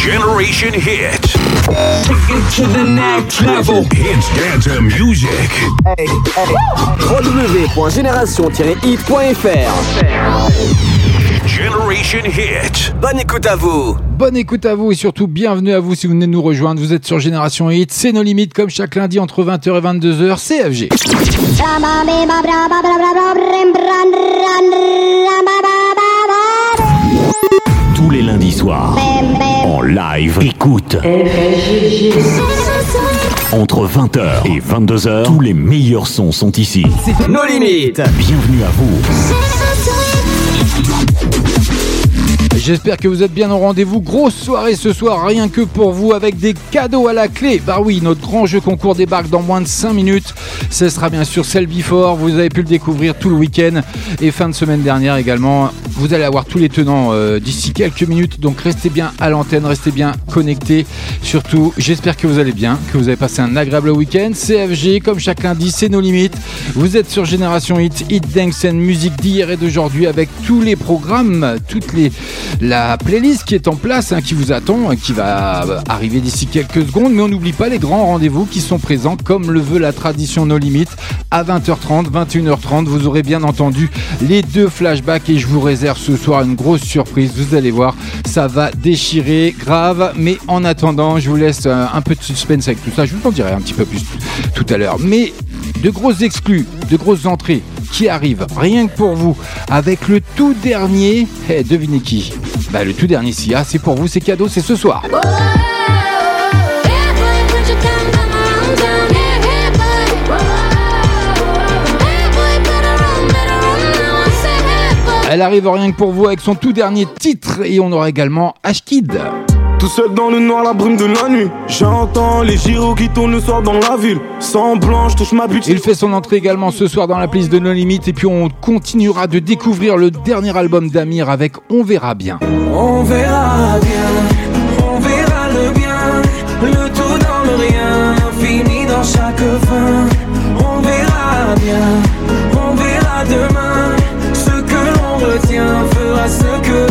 Generation Hit. Take it to the next level. Hits dance music. Hey, www.génération-hit.fr Generation Hit. Bonne écoute à vous. Bonne écoute à vous et surtout bienvenue à vous si vous venez de nous rejoindre. Vous êtes sur Génération Hit. C'est nos limites comme chaque lundi entre 20h et 22h. CFG. Tous les lundis soirs. En live. Écoute. Entre 20h et 22h, tous les meilleurs sons sont ici. C'est nos limites. Bienvenue à vous. J'espère que vous êtes bien au rendez-vous. Grosse soirée ce soir, rien que pour vous, avec des cadeaux à la clé. Bah oui, notre grand jeu concours débarque dans moins de 5 minutes. Ce sera bien sûr celle Before. Vous avez pu le découvrir tout le week-end et fin de semaine dernière également. Vous allez avoir tous les tenants euh, d'ici quelques minutes. Donc restez bien à l'antenne, restez bien connectés. Surtout, j'espère que vous allez bien, que vous avez passé un agréable week-end. CFG, comme chaque lundi, c'est nos limites. Vous êtes sur Génération Hit, Hit Dance and musique d'hier et d'aujourd'hui avec tous les programmes, toutes les la playlist qui est en place, hein, qui vous attend, qui va arriver d'ici quelques secondes. Mais on n'oublie pas les grands rendez-vous qui sont présents, comme le veut la tradition No Limites, à 20h30, 21h30. Vous aurez bien entendu les deux flashbacks et je vous réserve ce soir une grosse surprise. Vous allez voir, ça va déchirer grave. Mais en attendant, je vous laisse euh, un peu de suspense avec tout ça. Je vous en dirai un petit peu plus tout à l'heure. Mais de grosses exclus, de grosses entrées qui arrivent rien que pour vous avec le tout dernier. Eh, devinez qui? Bah, le tout dernier SIA, c'est pour vous, c'est cadeau, c'est ce soir. Elle arrive rien que pour vous avec son tout dernier titre et on aura également Ashkid. Tout seul dans le noir, la brume de la nuit. J'entends les gyros qui tournent le soir dans la ville. Sans blanche, touche ma butte. Il fait son entrée également ce soir dans la playlist de No Limites. Et puis on continuera de découvrir le dernier album d'Amir avec On verra bien. On verra bien, on verra le bien. Le tout dans le rien, fini dans chaque fin. On verra bien, retient fera ce que l'on devient.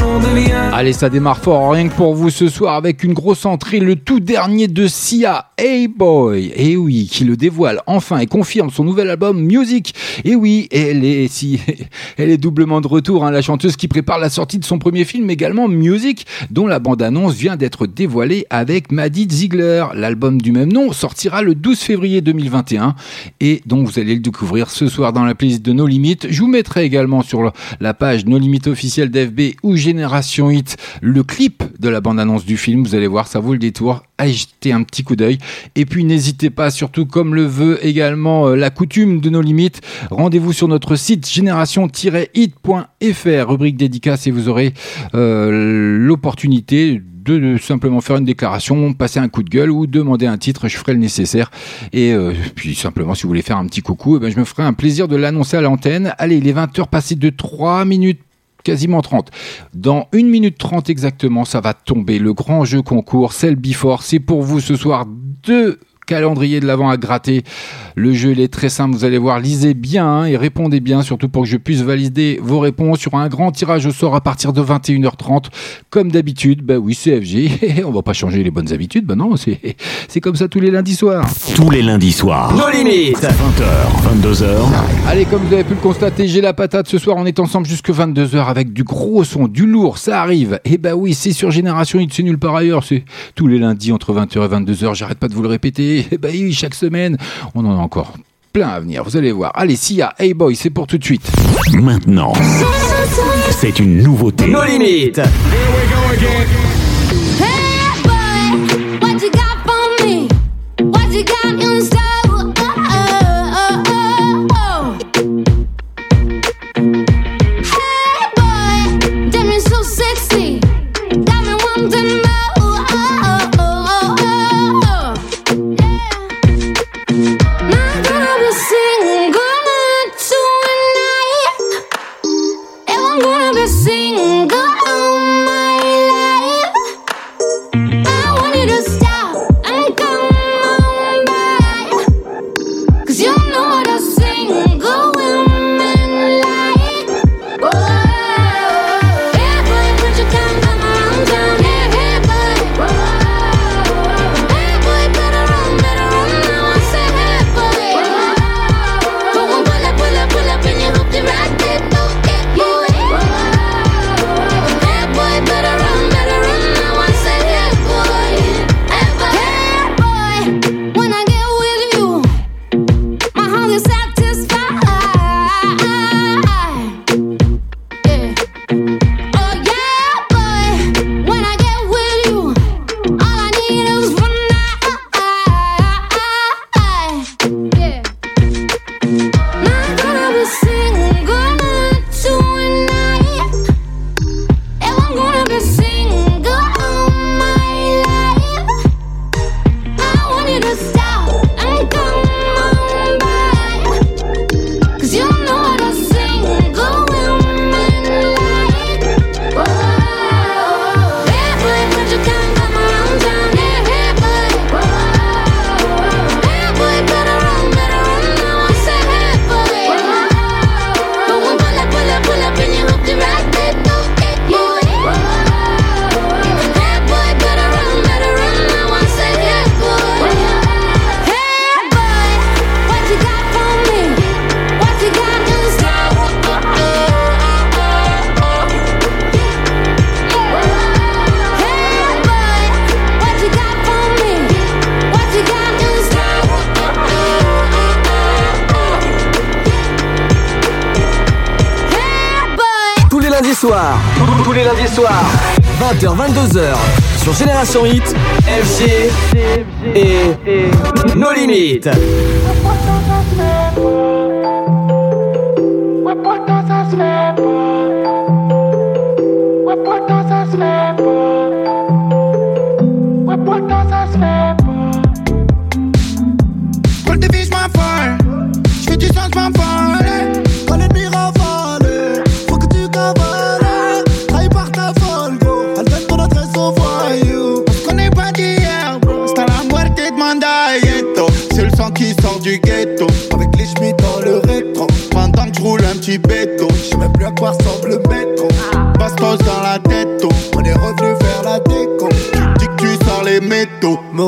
Allez, ça démarre fort, rien que pour vous ce soir avec une grosse entrée, le tout dernier de Sia, Hey Boy, et oui, qui le dévoile enfin et confirme son nouvel album Music. Et oui, elle est si, elle est doublement de retour, hein, la chanteuse qui prépare la sortie de son premier film également Music, dont la bande-annonce vient d'être dévoilée avec Maddie Ziegler. L'album du même nom sortira le 12 février 2021 et donc vous allez le découvrir ce soir dans la playlist de No Limites. Je vous mettrai également sur la page No Limites officielle d'FB ou Génération Hit le clip de la bande-annonce du film. Vous allez voir, ça vaut le détour. Jeter un petit coup d'œil. Et puis n'hésitez pas, surtout comme le veut également euh, la coutume de nos limites, rendez-vous sur notre site génération-hit.fr, rubrique dédicace, et vous aurez euh, l'opportunité de simplement faire une déclaration, passer un coup de gueule ou demander un titre, je ferai le nécessaire. Et euh, puis simplement, si vous voulez faire un petit coucou, eh ben, je me ferai un plaisir de l'annoncer à l'antenne. Allez, il est 20h passé de 3 minutes quasiment 30. Dans 1 minute 30 exactement, ça va tomber le grand jeu concours, Cell Before. C'est pour vous ce soir deux calendrier de l'avant à gratter. Le jeu, il est très simple, vous allez voir, lisez bien hein, et répondez bien, surtout pour que je puisse valider vos réponses sur un grand tirage au sort à partir de 21h30. Comme d'habitude, bah oui, CFG, on va pas changer les bonnes habitudes, bah non, c'est, c'est comme ça tous les lundis soirs. Tous les lundis soirs. Nos limites. 20h, 22h. Allez, comme vous avez pu le constater, j'ai la patate ce soir, on est ensemble jusque 22h avec du gros son, du lourd, ça arrive. Et bah oui, c'est sur Génération Hit, c'est nulle part ailleurs, c'est tous les lundis entre 20h et 22h, j'arrête pas de vous le répéter. Et bah oui, chaque semaine, on en a encore plein à venir, vous allez voir. Allez, Sia, Hey Boy, c'est pour tout de suite. Maintenant, c'est une nouveauté. Nos limites. Hey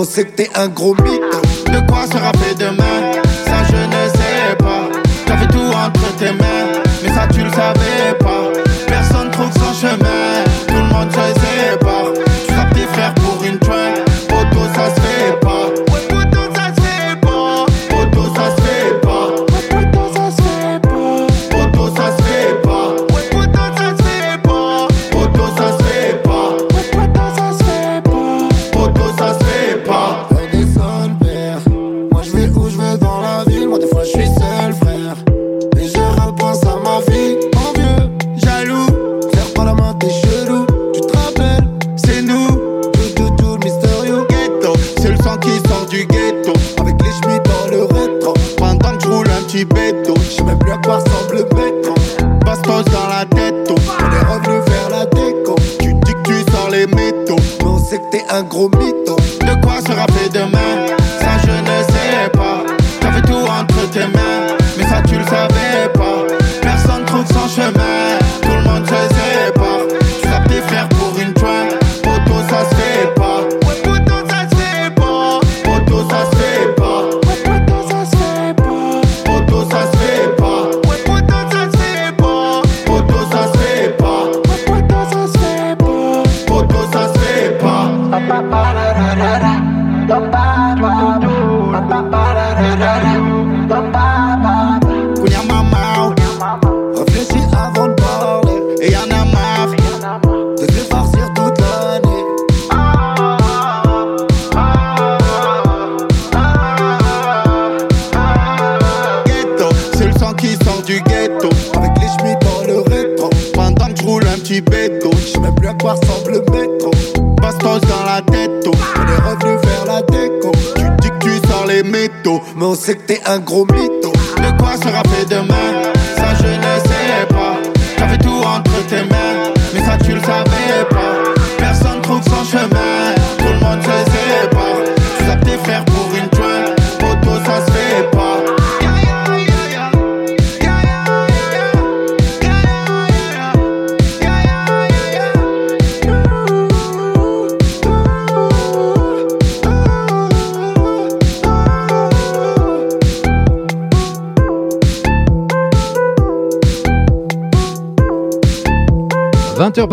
c'est que t'es un gros mytho. De quoi sera fait demain? Ça je ne sais pas. T'avais tout entre tes mains,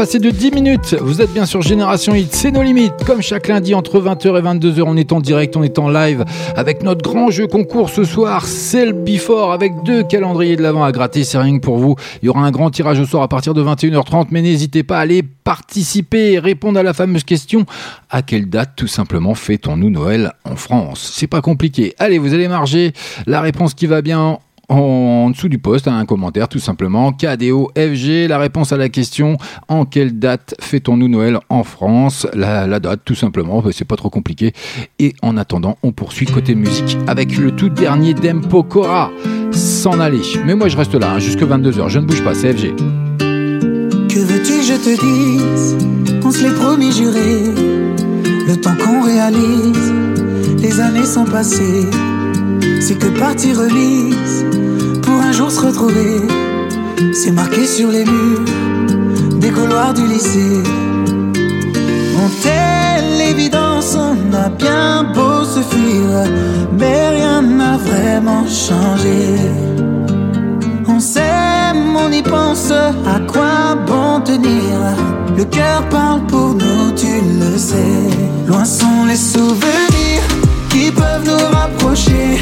20h passées de 10 minutes, vous êtes bien sur Génération Hit, c'est nos limites. Comme chaque lundi entre 20h et 22h, on est en direct, on est en live avec notre grand jeu concours ce soir, c'est le Before avec deux calendriers de l'avant à gratter, c'est rien pour vous. Il y aura un grand tirage au sort à partir de 21h30, mais n'hésitez pas à aller participer et répondre à la fameuse question à quelle date tout simplement fêtons-nous Noël en France? C'est pas compliqué. Allez, vous allez marger la réponse qui va bien en dessous du post, un commentaire tout simplement. KDO FG, la réponse à la question en quelle date fêtons-nous Noël en France? La, date tout simplement, c'est pas trop compliqué. Et en attendant, on poursuit côté musique avec le tout dernier d'Empo Cora, s'en aller. Mais moi je reste là hein, jusque 22h, je ne bouge pas, c'est FG. Que veux-tu je te dise? On se l'est promis juré Le temps qu'on réalise Les années sont passées C'est que partie remise Pour un jour se retrouver. C'est marqué sur les murs Des couloirs du lycée. On telle l'évidence On a bien beau se fuir Mais rien n'a vraiment changé. On s'aime, on y pense, à quoi bon tenir? Le cœur parle pour nous, tu le sais. Loin sont les souvenirs qui peuvent nous rapprocher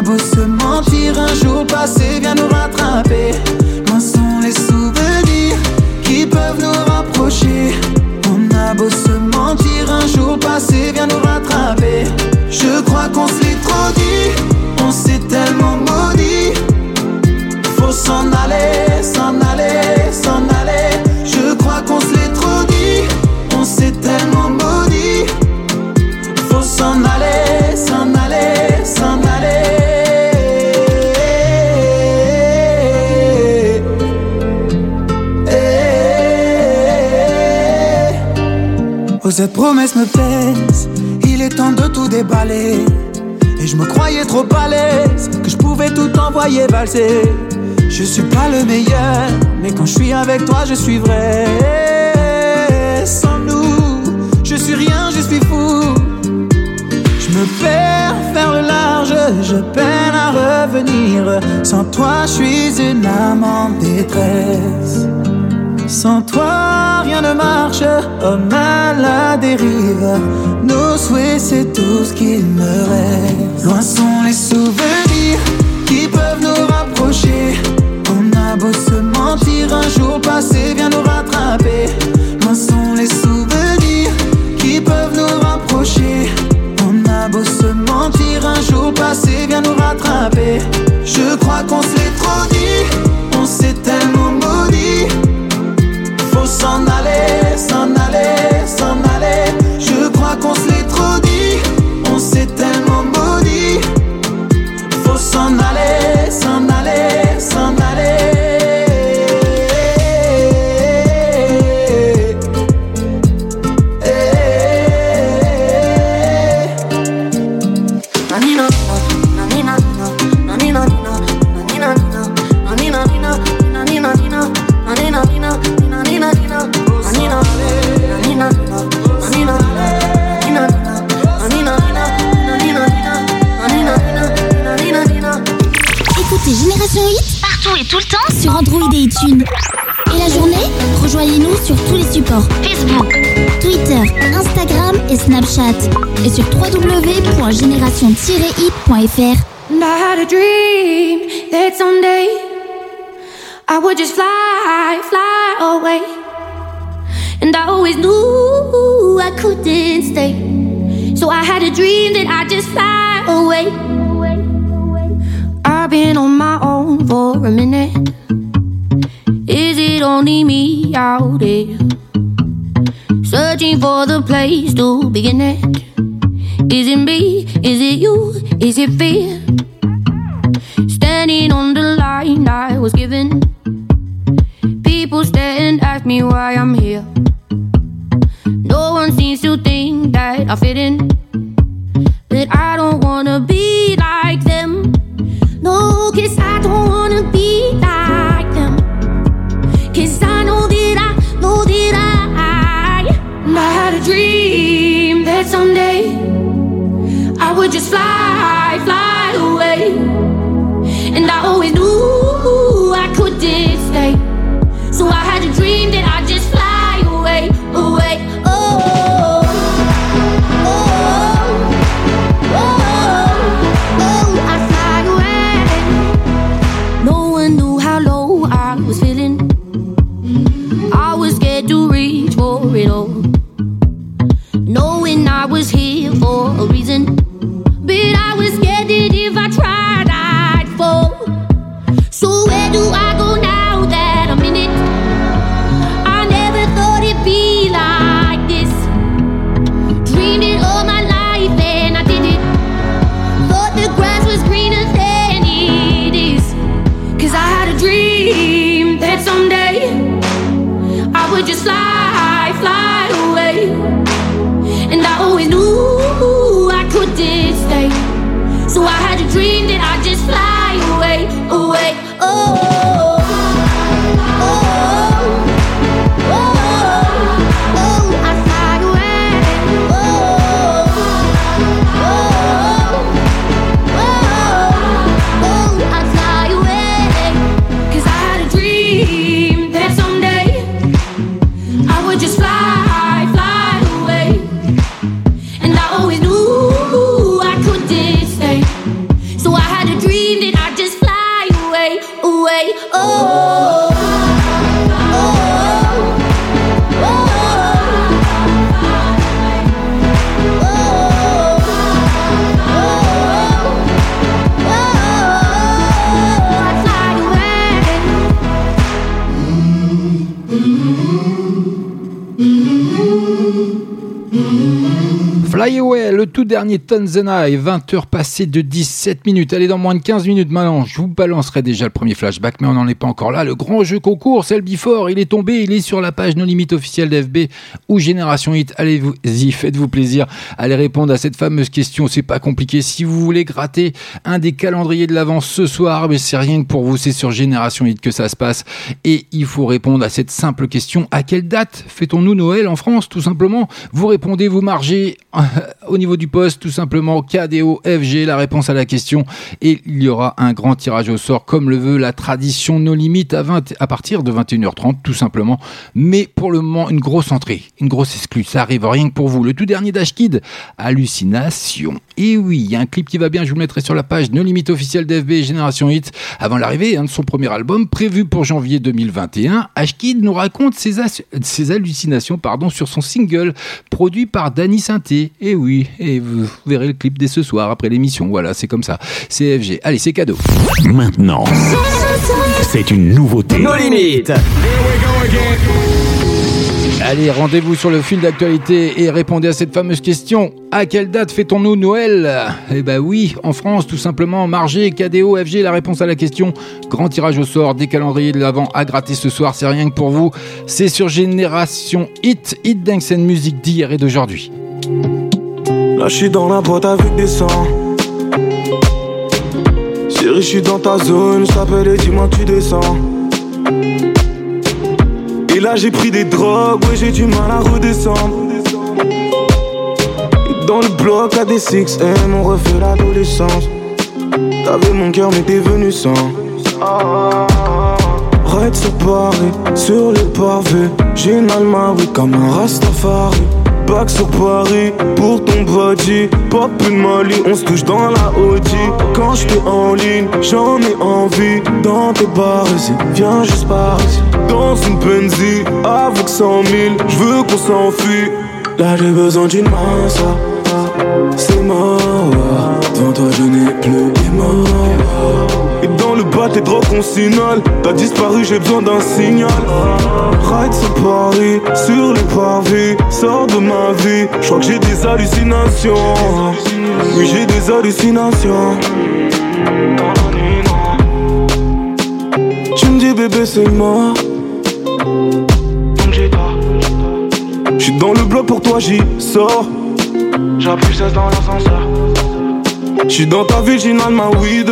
on a beau se mentir, un jour passé vient nous rattraper. Moins sont les souvenirs qui peuvent nous rapprocher. On a beau se mentir, un jour passé vient nous rattraper. Je crois qu'on se l'est trop dit, on s'est tellement maudit. Faut s'en aller, s'en aller. Cette promesse me pèse, il est temps de tout déballer. Et je me croyais trop à l'aise, que je pouvais tout envoyer valser. Je suis pas le meilleur, mais quand je suis avec toi, je suis vrai. Sans nous, je suis rien, je suis fou. Je me perds faire le large, je peine à revenir. Sans toi, je suis une âme en détresse. Sans toi, rien ne marche, homme à la dérive. Nos souhaits, c'est tout ce qu'il me reste. Loin sont les souvenirs qui peuvent nous rapprocher. On a beau se mentir, un jour passé vient nous rattraper. Loin sont les souvenirs qui peuvent nous rapprocher. On a beau se mentir, un jour passé vient nous rattraper. Je crois qu'on s'est trop dit, Facebook, Twitter, Instagram et Snapchat. Et sur www.génération-hit.fr. And I had a dream that someday I would just fly, fly away. And I always knew I couldn't stay. So I had a dream that I'd just fly away. I've been on my own for a minute. Is it only me out there? For the place to begin at? Is it me? Is it you? Is it fear? Just fly, dernier Tanzana est 20h passées de 17 minutes. Allez, dans moins de 15 minutes maintenant, je vous balancerai déjà le premier flashback, mais on n'en est pas encore là. Le grand jeu concours, celle Before, il est tombé, il est sur la page No Limit officielle d'FB ou Génération Hit. Allez-y, faites-vous plaisir. Allez répondre à cette fameuse question, c'est pas compliqué. Si vous voulez gratter un des calendriers de l'avance ce soir, mais c'est rien que pour vous, c'est sur Génération Hit que ça se passe. Et il faut répondre à cette simple question. À quelle date fêtons-nous Noël en France, tout simplement? Vous répondez, vous margez au niveau du poste, tout simplement KDO FG, la réponse à la question. Et il y aura un grand tirage au sort, comme le veut la tradition No Limites à, 20, à partir de 21h30, tout simplement. Mais pour le moment, une grosse entrée, une grosse exclue. Ça arrive rien que pour vous. Le tout dernier Dash Kid, Hallucination. Et oui, il y a un clip qui va bien, je vous le mettrai sur la page No Limite officielle d'FB Génération Hit avant l'arrivée hein, de son premier album prévu pour janvier 2021. Ashkid nous raconte ses, ses hallucinations pardon, sur son single produit par Danny Sainté. Et oui, et vous verrez le clip dès ce soir après l'émission. Voilà, c'est comme ça. C'est FG. Allez, c'est cadeau. Maintenant, c'est une nouveauté. Nos limites. Allez, rendez-vous sur le fil d'actualité et répondez à cette fameuse question. À quelle date fêtons-nous Noël? Eh ben oui, en France, tout simplement. Margé, KDO, FG, la réponse à la question. Grand tirage au sort, des calendriers de l'avant à gratter ce soir, c'est rien que pour vous. C'est sur Génération Hit, Hit Dance Music d'hier et d'aujourd'hui. Là, je suis dans la boîte avec des sangs. Je dans ta zone, je et dis-moi tu descends. Et là, j'ai pris des drogues, ouais, j'ai du mal à redescendre. Et dans le bloc, à des 6M, on refait l'adolescence. T'avais mon cœur, mais t'es venu sans. Ride sur Paris, sur les pavés. J'ai une alma, oui, comme un Rastafari. Back sur Paris, pour ton body. Pop une Mali, on se touche dans la Audi. Quand j'étais en ligne, j'en ai envie. Dans tes bars viens juste par ici. Dans une Benzie, avec 100 000, j'veux qu'on s'enfuit. Là j'ai besoin d'une main, ça. C'est mort, devant t'es trop consignal T'as disparu j'ai besoin d'un signal. Ride sur Paris, sur les pavés Sors de ma vie, je crois que j'ai des hallucinations. Oui j'ai des hallucinations. Tu me dis bébé c'est mort. J'suis dans le bloc pour toi j'y sors. J'appuie 16 dans l'ascenseur. J'suis dans ta ville, j'inhale ma weed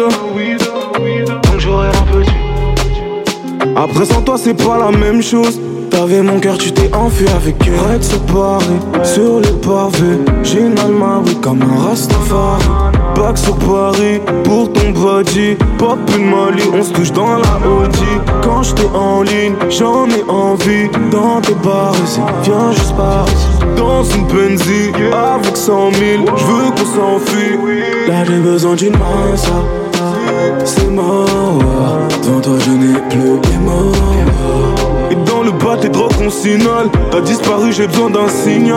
Après sans toi c'est pas la même chose. T'avais mon cœur, tu t'es enfui avec Reste sur Paris, sur les pavés J'inhale ma weed comme un Rastafari. Back sur Paris, pour ton body. Pop une Mali, on se touche dans la Audi. Quand j'étais en ligne, j'en ai envie. Dans tes bars viens juste par Dans une Benzie, avec 100 000 J'veux qu'on s'enfuit. Là j'ai besoin d'une main, ça C'est mort, devant toi je n'ai plus et dans le bas t'es trop consignal T'as disparu j'ai besoin d'un signal.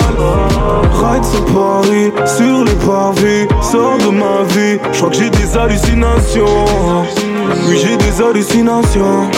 Ride sur Paris, sur les pavés Sors de ma vie, je crois que j'ai des hallucinations. Oui j'ai des hallucinations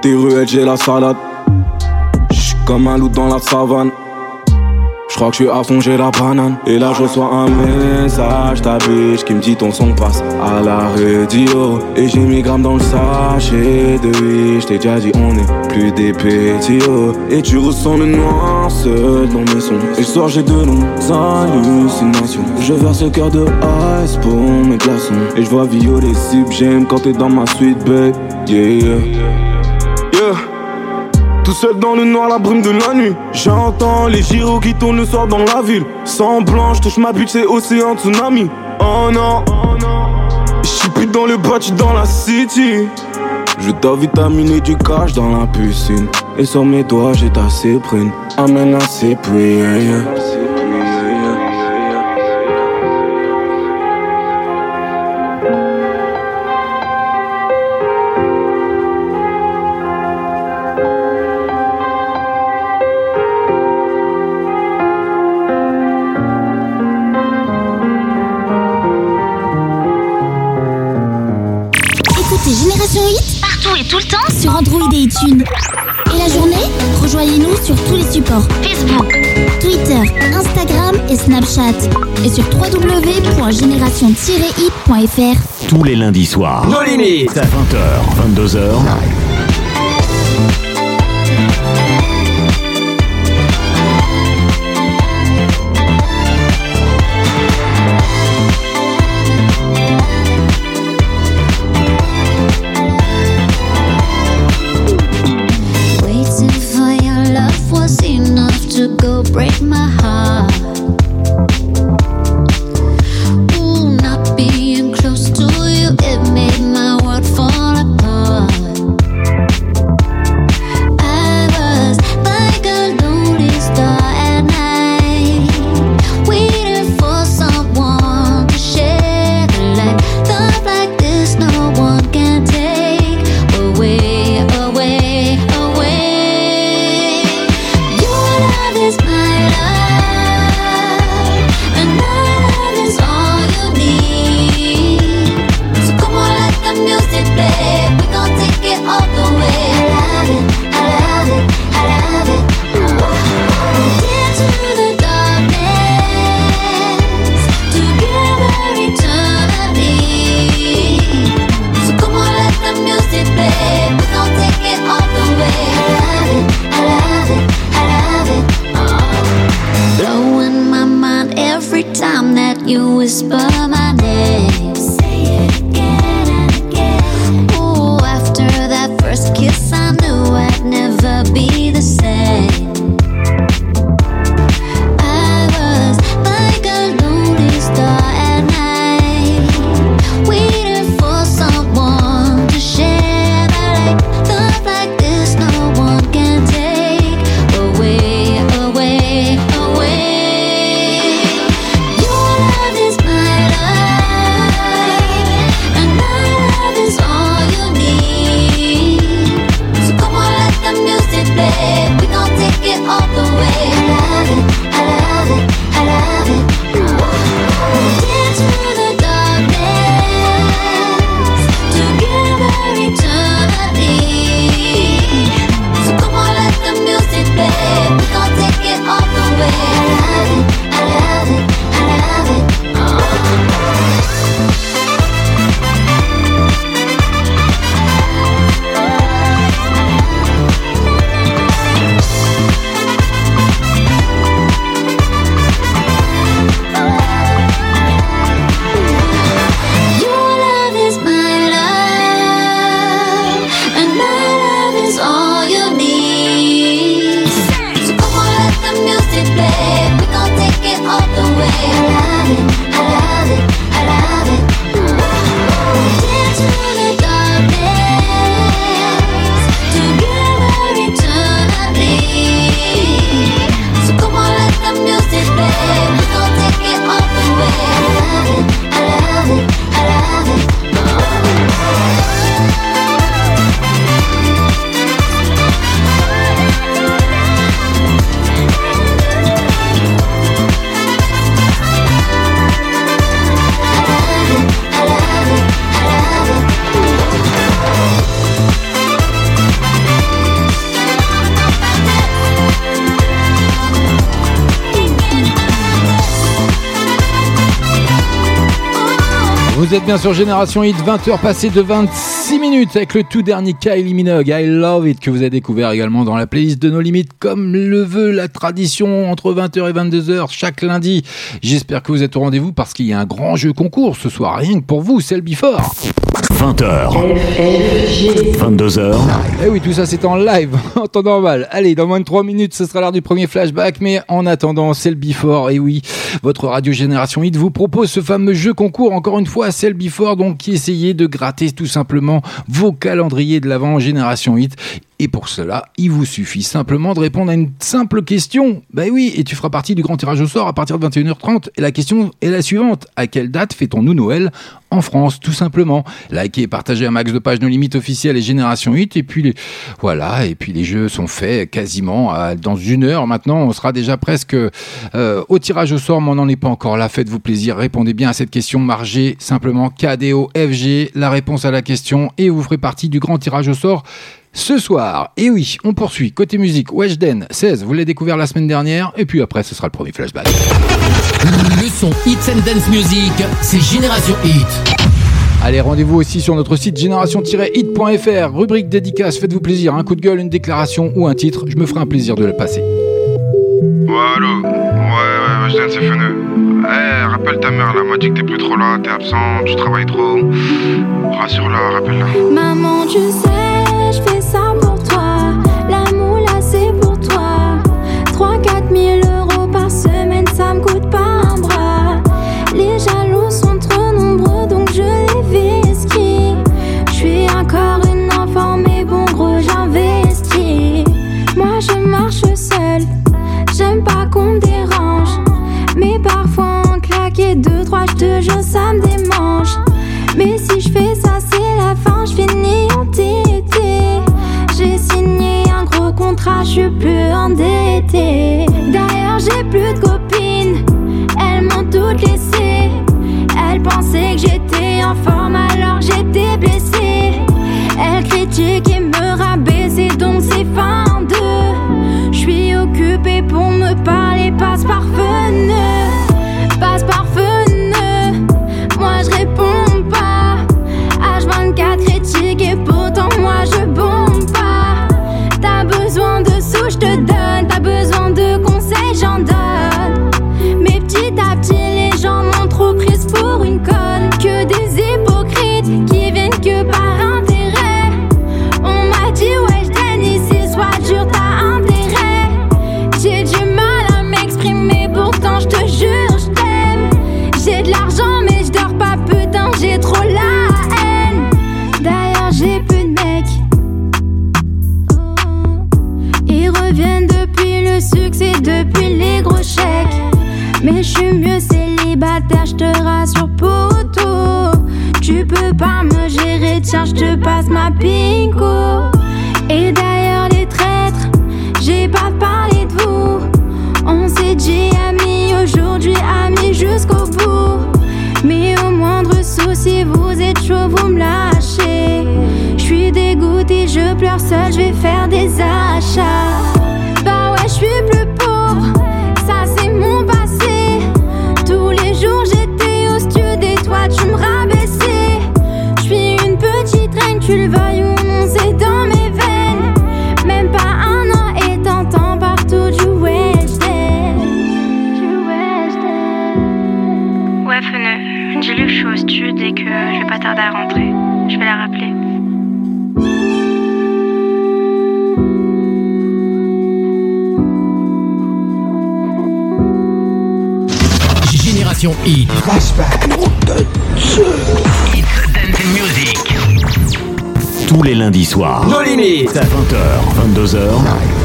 Tes ruelles, j'ai la salade. J'suis comme un loup dans la savane. crois que je suis à fond, j'ai la banane. Et là, je reçois un message, ta bitch qui me dit ton son passe à la radio. Et j'ai mis gramme dans le sachet de vie. Je t'ai déjà dit, on est plus des petits. Et tu ressens le noir seul dans mes sons. Et ce soir, j'ai de longues hallucinations. Je verse ce cœur de ice pour mes glaçons. Et je vois violer si j'aime quand t'es dans ma suite, babe. Yeah. Yeah. Seul dans le noir, la brume de la nuit. J'entends les gyros qui tournent le soir dans la ville. Sans blanc, je touche ma bite, c'est océan tsunami. Oh non, j'suis plus dans le bâti, dans la city. Je dois vitaminer du cash dans la piscine. Et sur mes doigts, j'ai ta cyprine. Amène la cyprine. Tout le temps sur Android et iTunes. Et la journée, rejoignez-nous sur tous les supports Facebook, Twitter, Instagram et Snapchat. Et sur www.génération-hit.fr. Tous les lundis soirs. Nos limites. À 20h, 22h. Vous êtes bien sur Génération Hit, 20h passées de 26 minutes avec le tout dernier Kylie Minogue, I Love It, que vous avez découvert également dans la playlist de nos limites, comme le veut la tradition entre 20h et 22h chaque lundi. J'espère que vous êtes au rendez-vous parce qu'il y a un grand jeu concours ce soir, rien que pour vous, c'est le Before. 20h. 22h. Eh oui, tout ça c'est en live, en temps normal. Allez, dans moins de 3 minutes, ce sera l'heure du premier flashback, mais en attendant, c'est le Before. Et oui, votre radio Génération Hit vous propose ce fameux jeu concours, encore une fois, c'est le Before, donc qui essayait de gratter tout simplement vos calendriers de l'avant Génération Hit. Et pour cela, il vous suffit simplement de répondre à une simple question. Ben oui, et tu feras partie du grand tirage au sort à partir de 21h30. Et la question est la suivante. À quelle date fêtons-nous Noël en France, tout simplement Likez et partagez un max de pages nos limites officielles et Génération 8. Et puis, les... voilà, et puis les jeux sont faits quasiment dans une heure. Maintenant, on sera déjà presque euh, au tirage au sort, mais on n'en est pas encore là. Faites-vous plaisir, répondez bien à cette question. Margez simplement KDO FG, la réponse à la question, et vous ferez partie du grand tirage au sort ce soir. Et oui, on poursuit. Côté musique, Weshden 16, vous l'avez découvert la semaine dernière, et puis après, ce sera le premier flashback. Le son Hits and Dance Music, c'est Génération Hit. Allez, rendez-vous aussi sur notre site génération-hit.fr, rubrique dédicace, faites-vous plaisir, un coup de gueule, une déclaration ou un titre, je me ferai un plaisir de le passer. Ouais, allô Ouais, ouais, viens, c'est Feneux. Eh, rappelle ta mère, là, m'a dit que t'es plus trop là, t'es absent, tu travailles trop. Rassure-la, rappelle-la. Maman, tu sais, 3-4 000 euros par semaine, ça me coûte pas un bras. Les jaloux sont trop nombreux, donc je les vesquis. Je suis encore une enfant, mais bon, gros, j'investis. Moi, je marche seule, j'aime pas qu'on me dérange. Mais parfois, en claquer deux, trois, je te jure, ça me démange. Mais si je fais ça, c'est la fin, je finis en je suis plus endettée. D'ailleurs, j'ai plus de copines, elles m'ont toutes laissé. Elles pensaient que j'étais en forme depuis les gros chèques. Mais je suis mieux célibataire, je te rassure, poteau. Tu peux pas me gérer, tiens, je te passe ma pinko. Et d'ailleurs, les traîtres, j'ai pas parlé de vous. On s'est dit amis, aujourd'hui amis jusqu'au bout. Mais au moindre souci, vous êtes chaud, vous me lâchez. Je suis dégoûtée, je pleure seule, je vais faire des achats. Génération Hit. Tous les lundis soirs. Nos limites. À 20h, 22h.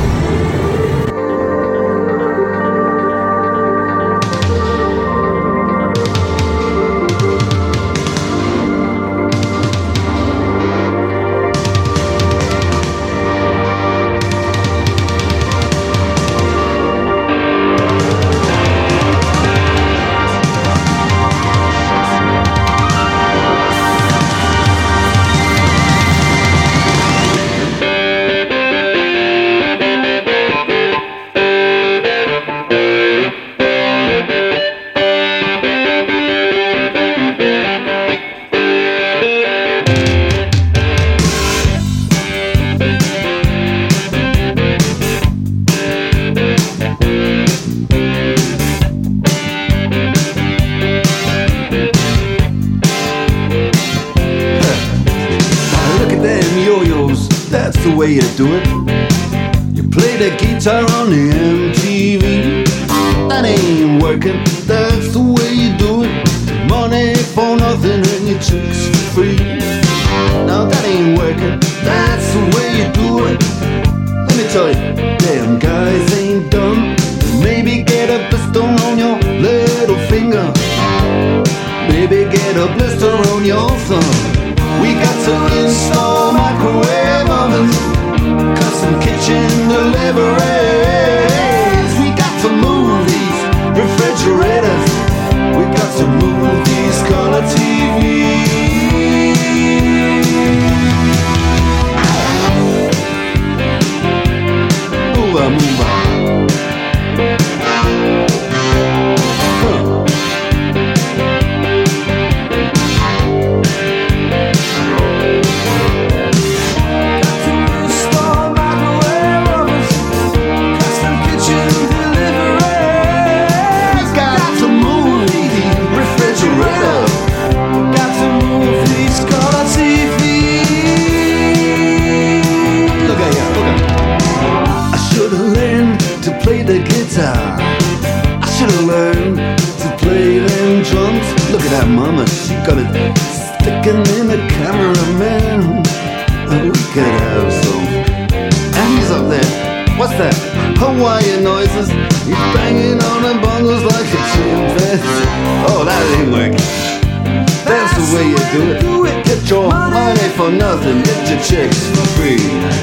into chicks for free.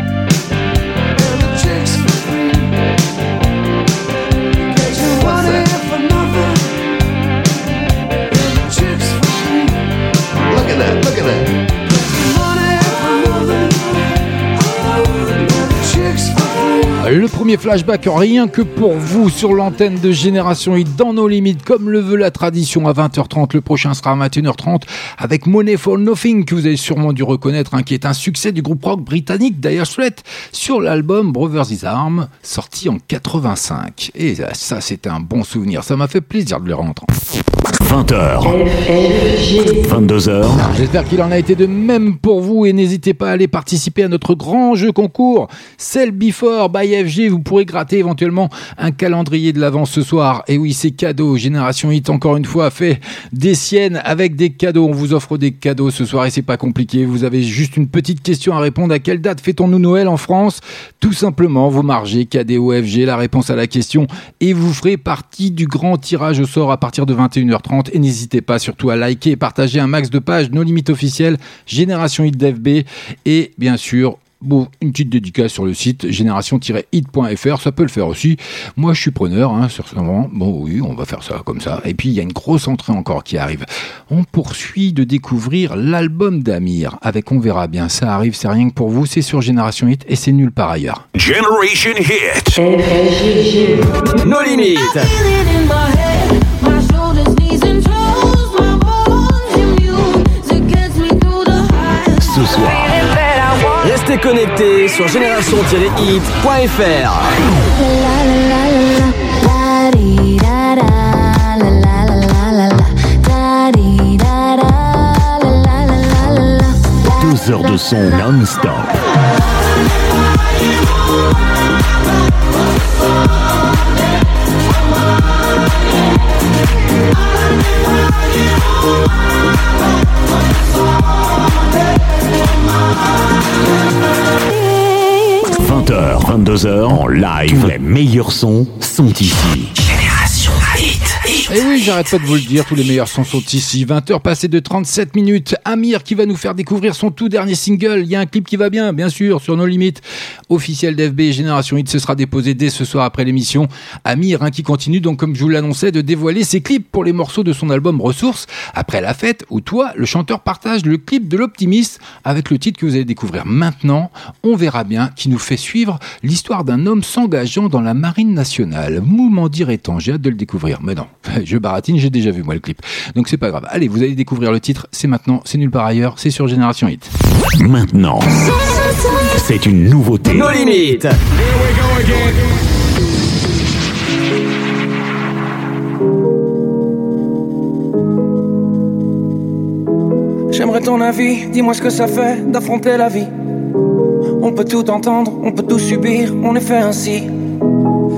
Le premier flashback rien que pour vous sur l'antenne de Génération Hit dans nos limites comme le veut la tradition à 20h30. Le prochain sera à 21h30 avec Money for Nothing que vous avez sûrement dû reconnaître hein, qui est un succès du groupe rock britannique Dire sur l'album Brothers Is Arm sorti en 85. Et ça c'était un bon souvenir. Ça m'a fait plaisir de le rentrer. 20h. 22h. J'espère qu'il en a été de même pour vous et n'hésitez pas à aller participer à notre grand jeu concours Cell Before by FG. Vous pourrez gratter éventuellement un calendrier de l'avance ce soir. Et oui, c'est cadeau. Génération Hit, encore une fois, fait des siennes avec des cadeaux. On vous offre des cadeaux ce soir et c'est pas compliqué. Vous avez juste une petite question à répondre. À quelle date fêtons-nous Noël en France? Tout simplement, vous margez KDO FG la réponse à la question et vous ferez partie du grand tirage au sort à partir de 21h30. Et n'hésitez pas surtout à liker et partager un max de pages nos limites officielles Génération Hit d'FB et bien sûr Bon, une petite dédicace sur le site génération-hit.fr, ça peut le faire aussi. Moi, je suis preneur, hein, sur ce moment. Bon, oui, on va faire ça comme ça. Et puis, il y a une grosse entrée encore qui arrive. On poursuit de découvrir l'album d'Amir avec On verra bien. Ça arrive, c'est rien que pour vous. C'est sur Génération Hit et c'est nulle part ailleurs. Generation Hit. Nos limites. Ce soir, Restez connectés sur génération-hit.fr. deux heures de son non-stop. « 20h, 22h en live. Les meilleurs sons sont ici. Génération Hit. Et Eh oui, j'arrête pas de vous le dire, tous les meilleurs sons sont ici. 20h passées de 37 minutes. Amir qui va nous faire découvrir son tout dernier single. Il y a un clip qui va bien, bien sûr, sur nos limites. Officiel d'FB Génération Hit, ce sera déposé dès ce soir après l'émission. Amir hein, qui continue donc, comme je vous l'annonçais, de dévoiler ses clips pour les morceaux de son album Ressources. Après la fête, où toi, le chanteur partage le clip de l'optimiste avec le titre que vous allez découvrir maintenant. On verra bien, qui nous fait suivre l'histoire d'un homme s'engageant dans la marine nationale. Mou m'en dirait-on, j'ai hâte de le découvrir. Mais non, je baratine, j'ai déjà vu moi le clip. Donc c'est pas grave. Allez, vous allez découvrir le titre, c'est maintenant, c'est nulle part ailleurs, c'est sur Génération Hit. Maintenant, c'est une nouveauté. Nos limites. J'aimerais ton avis, dis-moi ce que ça fait d'affronter la vie. On peut tout entendre, on peut tout subir, on est fait ainsi.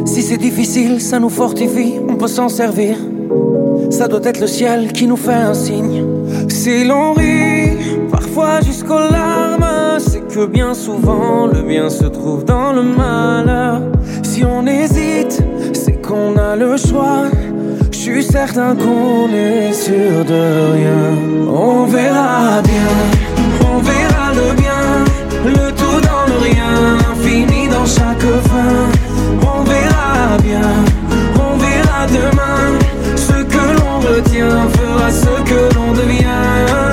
Si c'est difficile, ça nous fortifie, on peut s'en servir. Ça doit être le ciel qui nous fait un signe. Si l'on rit, parfois jusqu'aux larmes, c'est que bien souvent le bien se trouve dans le malheur. Si on hésite, c'est qu'on a le choix. Je suis certain qu'on est sûr de rien. On verra bien, on verra le bien, le tout dans le rien, fini dans chaque fin. Ce que l'on devient.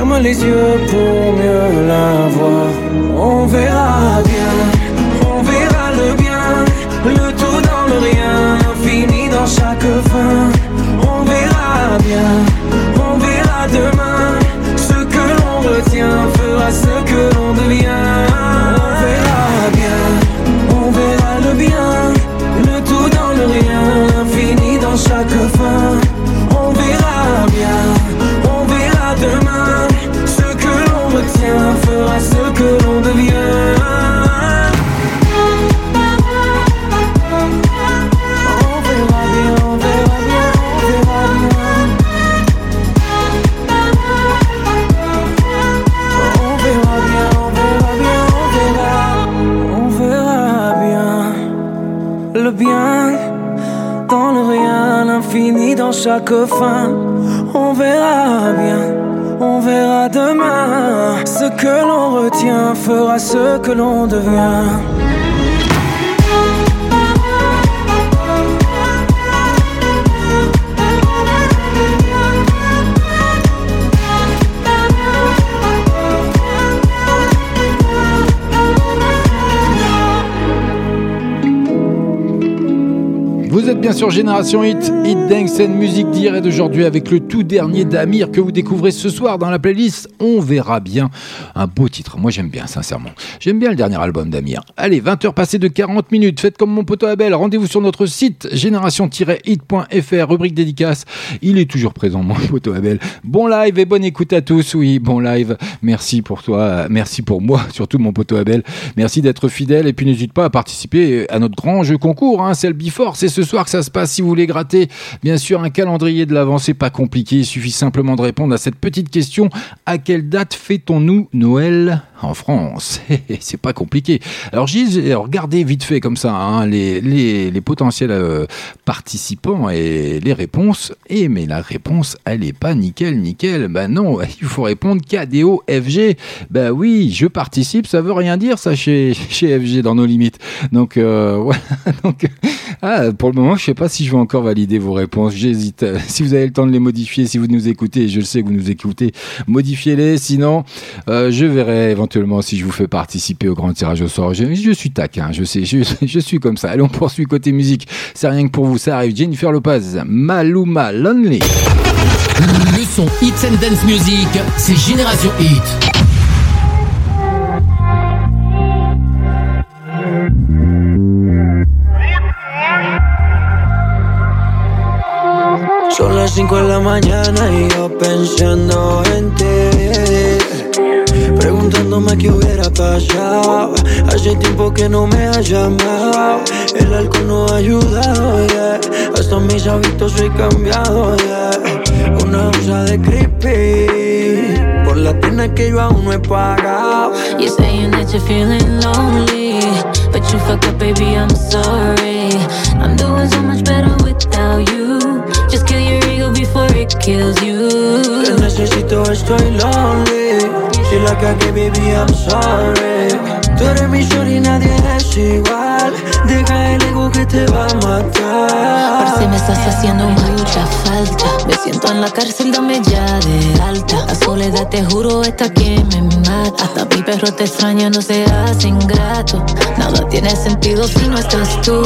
Ferme les yeux pour mieux la voir. On verra bien, on verra le bien, le tout dans le rien, fini dans chaque fin. On verra bien, on verra demain. Ce que l'on retient fera ce que l'on devient. Chaque fin. On verra bien, on verra demain. Ce que l'on retient fera ce que l'on devient. Sûr Génération Hit, Hit Dance Musique d'hier et d'aujourd'hui avec le tout dernier d'Amir que vous découvrez ce soir dans la playlist. On verra bien. Un beau titre. Moi j'aime bien, sincèrement. J'aime bien le dernier album d'Amir. Allez, 20h passées de 40 minutes. Faites comme mon poteau Abel. Rendez-vous sur notre site génération-hit.fr, rubrique dédicace. Il est toujours présent, mon poteau Abel. Bon live et bonne écoute à tous. Oui, bon live. Merci pour toi. Merci pour moi, surtout mon poteau Abel. Merci d'être fidèle et puis n'hésite pas à participer à notre grand jeu concours. Hein, c'est le Before. C'est ce soir que ça se passe. Si vous voulez gratter, bien sûr, un calendrier de l'avant, c'est pas compliqué. Il suffit simplement de répondre à cette petite question. À quelle date fêtons-nous Noël en France C'est pas compliqué. Alors, j'ai regardé vite fait comme ça hein, les, potentiels euh, participants et les réponses. Et mais la réponse, elle est pas nickel, nickel. Ben non, il faut répondre KDO FG. Ben oui, je participe, ça veut rien dire ça chez, chez FG dans nos limites. Donc, euh, voilà. Donc, ah, pour le moment, je sais pas si je vais encore valider vos réponses. J'hésite. Si vous avez le temps de les modifier, si vous nous écoutez, je le sais que vous nous écoutez, modifiez-les. Sinon, euh, je verrai éventuellement si je vous fais participer au grand tirage au sort. Je, suis taquin, je sais, je, je suis comme ça. Allez, on poursuit côté musique. C'est rien que pour vous, ça arrive. Jennifer Lopez, Maluma Lonely. Le son Hits and Dance Music, c'est Génération Hit. Son las 5 de la mañana y yo pensando en ti. Preguntándome qué hubiera pasado. Hace tiempo que no me has llamado. El alcohol no ha ayudado, yeah. Hasta mis hábitos he cambiado, yeah. Una onza de creepy. Por la pena que yo aún no he pagado. You're saying that you're feeling lonely, but you fucked up, baby. I'm sorry. I'm doing so much better without you. Just kill your ego before it kills you. Te necesito, estoy lonely. Si la cagué, baby, I'm sorry. Tú eres mi shorty, nadie es igual. Deja el ego que te va a matar. Parce, me estás haciendo mucha falta. Me siento en la cárcel, dame ya de alta. La soledad, te juro, esta que me mata. Hasta mi perro te extraña, no seas ingrato. Nada tiene sentido si no estás tú.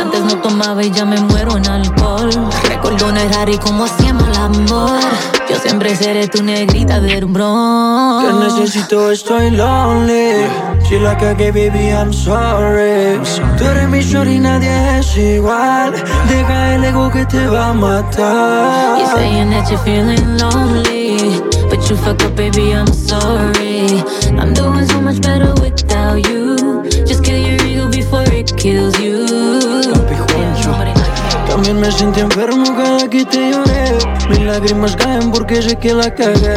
Antes no tomaba y ya me muero en alcohol. Recuerdo un y como hacíamos el amor. Yo siempre seré tu negrita de Te bron. necesito, estoy lonely. Si la cagué, baby, I'm sorry. Tú eres mi shorty, nadie es igual. Deja el ego que te va a matar. You're saying that you're feeling lonely, but you fucked up, baby. I'm sorry. I'm doing so much better without you. Just kill your ego before it kills you. También me sentí enfermo cada que te lloré. Mis lágrimas caen porque sé que la cagué.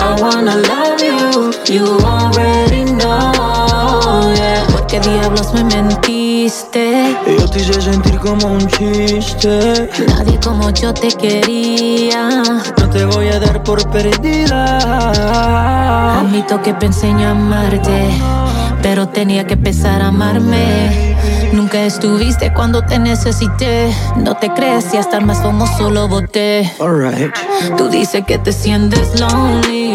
I wanna love you, you already know, yeah. Porque diablos me mentiste. Yo te hice sentir como un chiste. Nadie como yo te quería. No te voy a dar por perdida. Admito que pensé en amarte, pero tenía que empezar a amarme. Nunca estuviste cuando te necesité. No te crees y hasta el más famoso lo boté. Alright. Tú dices que te sientes lonely.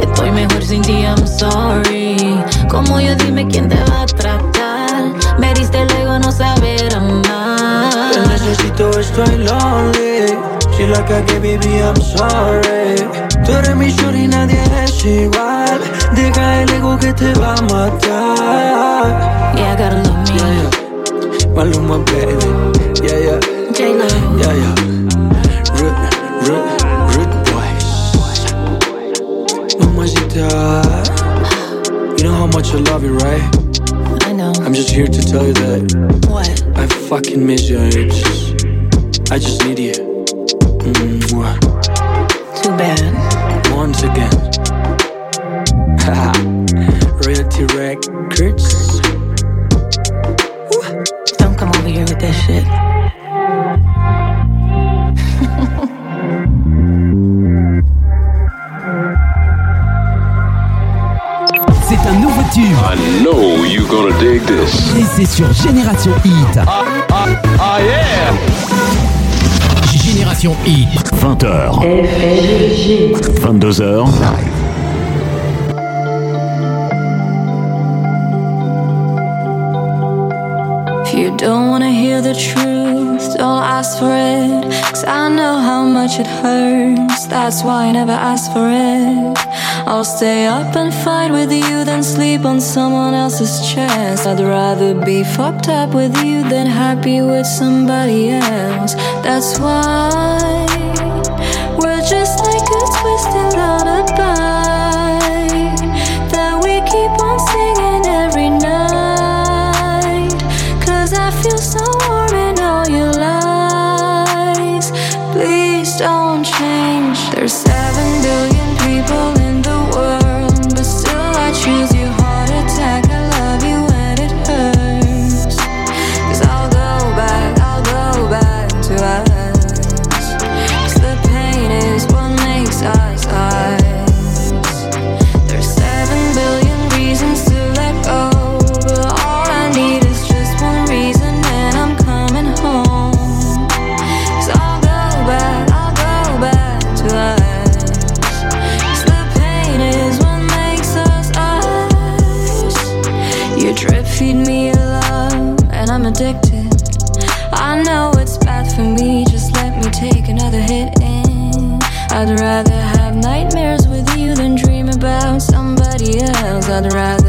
Estoy mejor sin ti, I'm sorry. Como yo dime quién te va a tratar. Me diste el ego no saber amar. Te necesito, estoy lonely. Si la cagué, baby, I'm sorry. Tú eres mi shorty, nadie es igual. Deja el ego que te va a matar. Yeah, I gotta love me. Maluma, baby. Yeah, yeah. J-Lo. Yeah, yeah. Rude, rude, rude. Mamacita. You know how much I love you, right? I know. I'm just here to tell you that What? I fucking miss you. I just, I just need you. Mwah. Too bad. Once again. Realty Records. Gonna dig this. Et c'est sur Génération Hit. Ah yeah! Génération Hit. 20h. 22h. If you don't wanna hear the truth, don't ask for it. Cause I know how much it hurts. That's why I never ask for it. I'll stay up and fight with you than sleep on someone else's chest. I'd rather be fucked up with you than happy with somebody else. That's why sunrise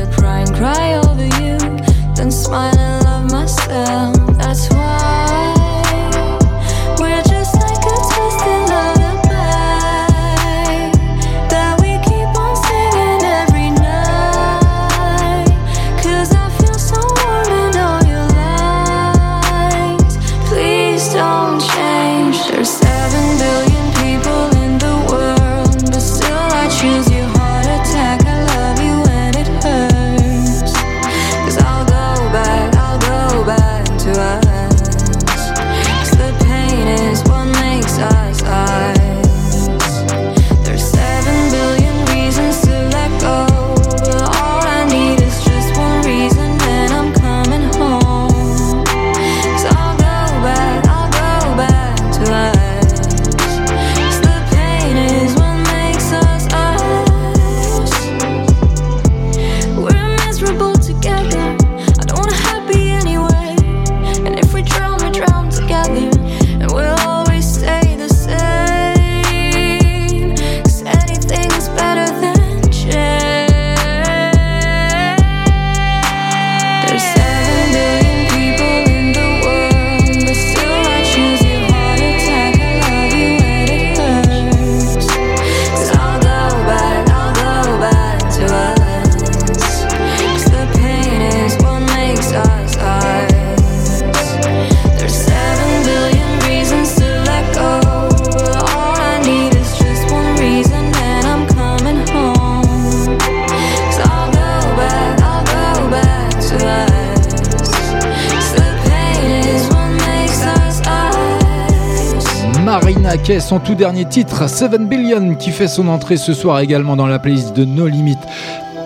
Kay, son tout dernier titre, 7 Billion, qui fait son entrée ce soir également dans la playlist de No Limit.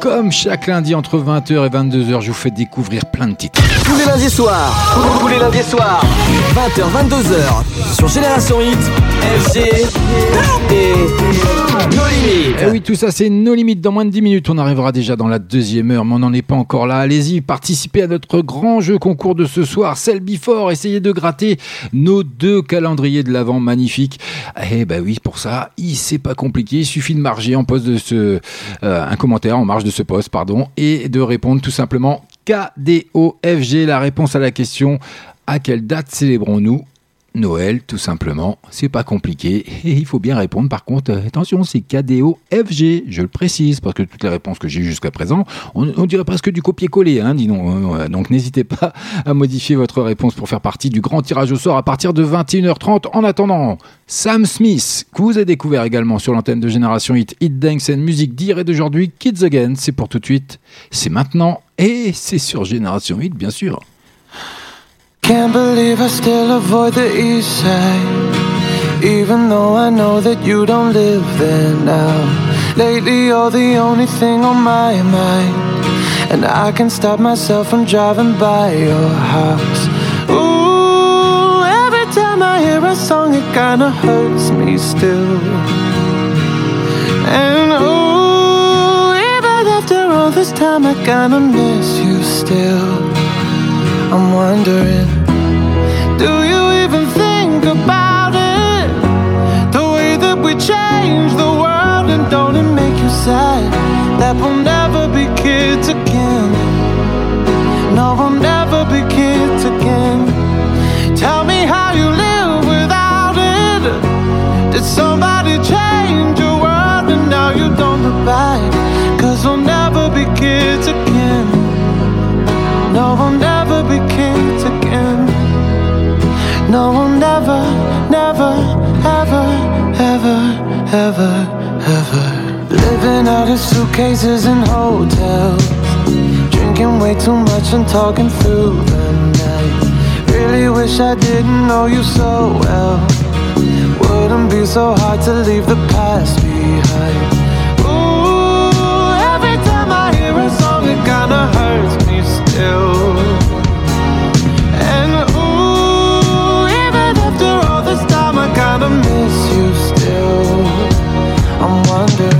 Comme chaque lundi entre 20h et 22h, je vous fais découvrir plein de titres. Tous les lundis soirs, tous les lundis soirs, 20h, 22h, sur Génération Hit, FG Eh oui, tout ça, c'est nos limites. Dans moins de 10 minutes, on arrivera déjà dans la deuxième heure, mais on n'en est pas encore là. Allez-y, participez à notre grand jeu concours de ce soir, Celle Before. Essayez de gratter nos deux calendriers de l'avant magnifiques. Eh ben oui, pour ça, c'est pas compliqué. Il suffit de marger en poste de ce, euh, un commentaire en marge de ce poste, pardon, et de répondre tout simplement KDOFG, la réponse à la question à quelle date célébrons-nous Noël, tout simplement. C'est pas compliqué. Et il faut bien répondre. Par contre, euh, attention, c'est KDO-FG. Je le précise, parce que toutes les réponses que j'ai eues jusqu'à présent, on, dirait presque du copier-coller, hein, dis donc. Euh, Donc n'hésitez pas à modifier votre réponse pour faire partie du grand tirage au sort à partir de 21h30. En attendant, Sam Smith, que vous avez découvert également sur l'antenne de Génération Hit, Hit Dance and Music d'hier et d'aujourd'hui, Kids Again. C'est pour tout de suite. C'est maintenant. Et c'est sur Génération Hit, bien sûr. Can't believe I still avoid the east side. Even though I know that you don't live there now. Lately, you're the only thing on my mind. And I can stop myself from driving by your house. Ooh, every time I hear a song, it kinda hurts me still. And ooh, even after all this time, I kinda miss you still. I'm wondering, do you even think about it? The way that we the world, and don't it make you sad that we'll never be kids again? No, we'll never be kids again. Tell me how you live without it. Did somebody change your world and now you don't look back? Cause we'll never be kids again. No, we'll never No, we'll never, never, ever, ever, ever, ever. Living out of suitcases and hotels. Drinking way too much and talking through the night. Really wish I didn't know you so well. Wouldn't be so hard to leave the past behind. Ooh, every time I hear a song, it kinda hurts me still. wonder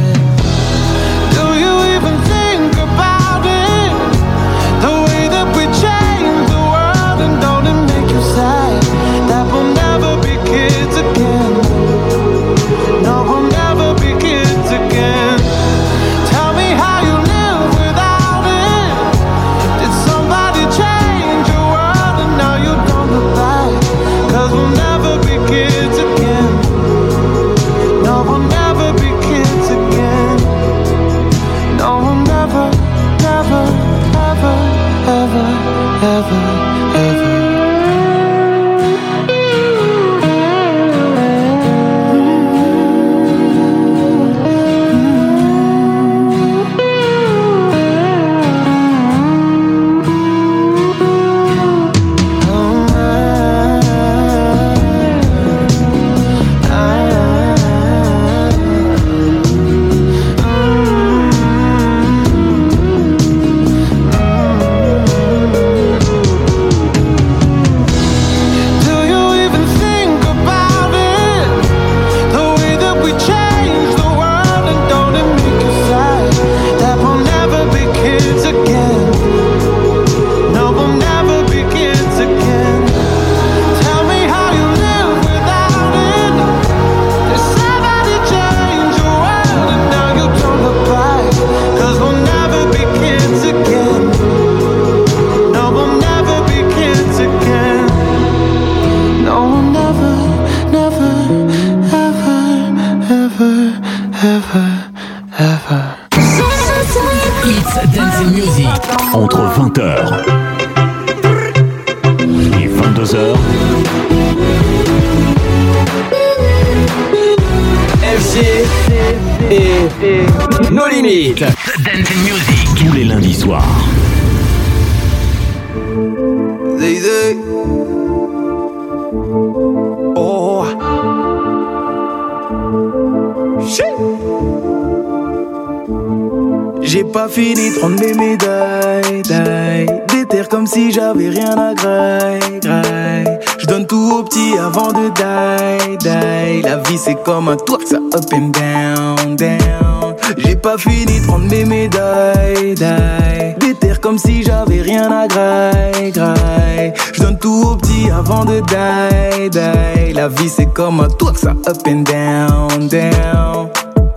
comme un tour, ça up and down, down. J'ai pas fini de prendre mes médailles, dailles. Déterre comme si j'avais rien à graille, graille. Je donne tout au petit avant de die, die. La vie c'est comme un tour, ça up and down, down.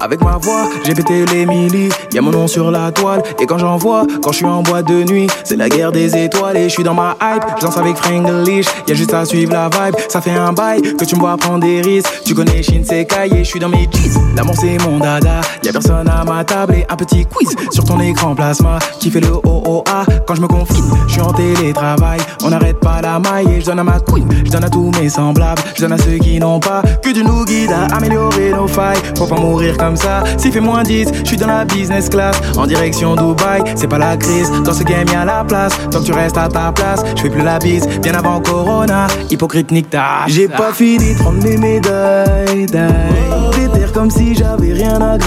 Avec ma voix, j'ai pété les millis. Y'a mon nom sur la toile. Et quand j'en vois, quand je suis en boîte de nuit, c'est la guerre des étoiles. Et je suis dans ma hype. Je danse avec Franglish. Y'a juste à suivre la vibe. Ça fait un bail que tu me vois prendre des risques. Tu connais Shinsekai et je suis dans mes jeans. L'amour c'est mon dada. Y'a personne à ma table. Et un petit quiz sur ton écran plasma. Qui fait le OOA quand je me confine. Je suis en télétravail. On n'arrête pas la maille. Et je donne à ma queen. Je donne à tous mes semblables. Je donne à ceux qui n'ont pas que Dieu nous guide à améliorer nos failles. Faut pas mourir comme ça. S'il fait moins 10, je suis dans la business class. En direction Dubaï, c'est pas la crise. Dans ce game, y'a la place. Tant que tu restes à ta place, je fais plus la bise. Bien avant Corona, hypocrite nique ta J'ai pas fini de prendre mes médailles. dailles. Déterre comme si j'avais rien à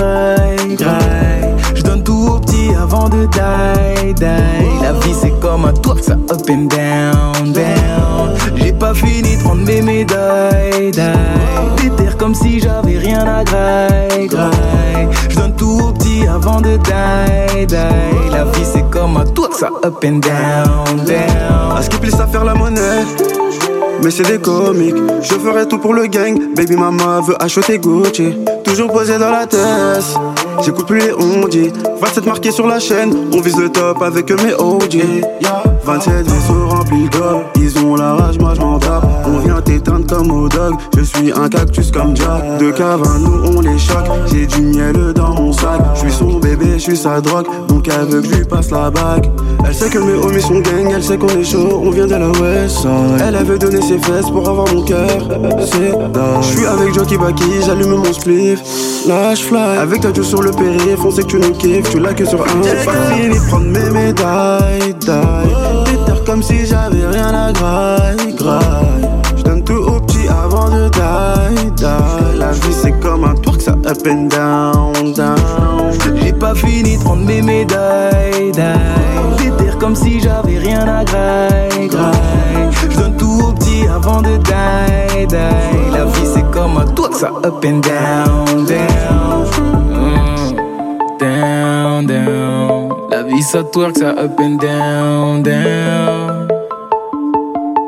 Je donne tout au petit avant de die, die. La vie c'est comme un tour, ça up and down, down. J'ai pas fini de prendre mes médailles, dailles. Déterre comme si j'avais rien à graille. Je donne tout au petit avant de die, die. La vie c'est comme un tour, ça up and down, down. À ce qui plaît faire la monnaie. Mais c'est des comiques, je ferai tout pour le gang. Baby mama veut acheter Gucci. Toujours posé dans la tête, j'écoute plus les on dit. 27 marqués sur la chaîne, on vise le top avec mes OG. 27 vaisseaux remplis d'or, ils ont la rage, moi je m'en tape. On vient t'éteindre comme au dog, je suis un cactus comme Jack. De cave à nous on les choque, j'ai du miel dans mon sac. Je suis son bébé, je suis sa drogue, donc elle veut que passe la bague. Elle sait que mes homies sont gang, elle sait qu'on est chaud, on vient de la West. Elle, elle veut donner ses fesses pour avoir mon cœur, c'est. Je suis avec Jockey Baki, j'allume mon spliff. Lâche fly, avec ta sur le périph', on sait que tu nous kiffes, tu l'as que sur un. J'ai fini prendre mes médailles, dailles. Déterre comme si j'avais rien à graille, graille. Je donne tout au petit avant de die, die. La vie c'est comme un twerk, ça up and down, down. Mes médailles, dailles. Déterre comme si j'avais rien à graille, graille. Je donne tout au petit avant de die, die. La vie c'est comme un tour, ça up and down, down. Mm. Down, down. La vie ça twerk, ça up and down, down.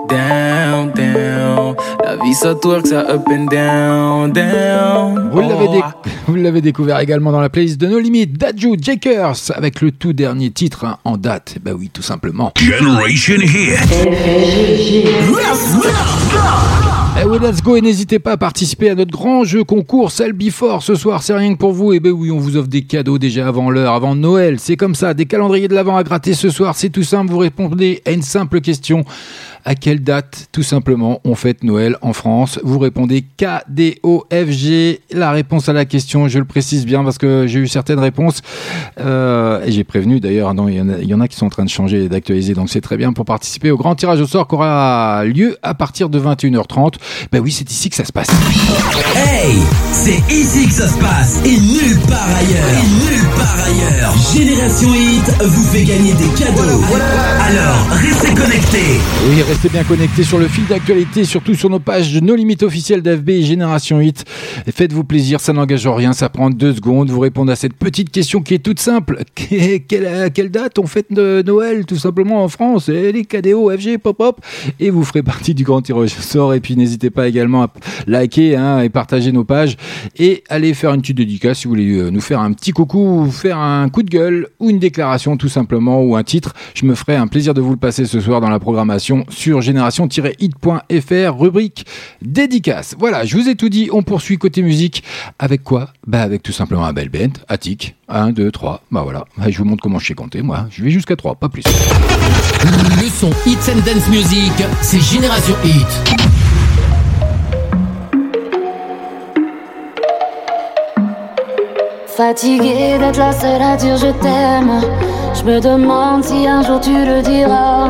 Down, down. La vie ça twerk, ça up and down, down. Vous l'avez, Oh. Vous l'avez découvert également dans la playlist de nos limites, Daju Jakers, avec le tout dernier titre hein, en date. Bah oui, tout simplement. Generation Hit. Eh oui, let's go et n'hésitez pas à participer à notre grand jeu concours Cell Before ce soir, c'est rien que pour vous. Et ben oui, on vous offre des cadeaux déjà avant l'heure, avant Noël. C'est comme ça, des calendriers de l'avant à gratter ce soir, c'est tout simple. Vous répondez à une simple question. À quelle date, tout simplement, on fête Noël en France? Vous répondez K-D-O-F-G. La réponse à la question, je le précise bien parce que j'ai eu certaines réponses. Euh, et j'ai prévenu d'ailleurs, hein, non, il y, en a- il y en a qui sont en train de changer et d'actualiser, donc c'est très bien pour participer au grand tirage au sort qui aura lieu à partir de 21h30. Ben oui, c'est ici que ça se passe. Hey, c'est ici que ça se passe et nulle part ailleurs. Et nulle part ailleurs. Génération Hit vous fait gagner des cadeaux. Alors, restez connectés. Oui, restez bien connectés sur le fil d'actualité, surtout sur nos pages de No Limites officielles d'FB et Génération 8. Et faites-vous plaisir, ça n'engage en rien, ça prend deux secondes. Vous répondez à cette petite question qui est toute simple. Que- Quelle, date on fête de Noël, tout simplement en France? Et Les KDO, FG, pop pop. Et vous ferez partie du grand tirage sort. Et puis n'hésitez pas également à liker hein, et partager nos pages. Et allez faire une petite dédicace si vous voulez euh, nous faire un petit coucou, ou faire un coup de gueule ou une déclaration tout simplement ou un titre. Je me ferai un plaisir de vous le passer ce soir dans la programmation sur génération-hit.fr, rubrique dédicace. Voilà, je vous ai tout dit, on poursuit côté musique. Avec quoi? Bah avec tout simplement un bel band, Attic. 1, 2, 3, bah voilà. Bah, Je vous montre comment je sais compter, moi. Je vais jusqu'à 3, pas plus. Le son Hits and Dance Music, c'est Génération Hit. Fatiguée d'être la seule à dire je t'aime. Je me demande si un jour tu le diras.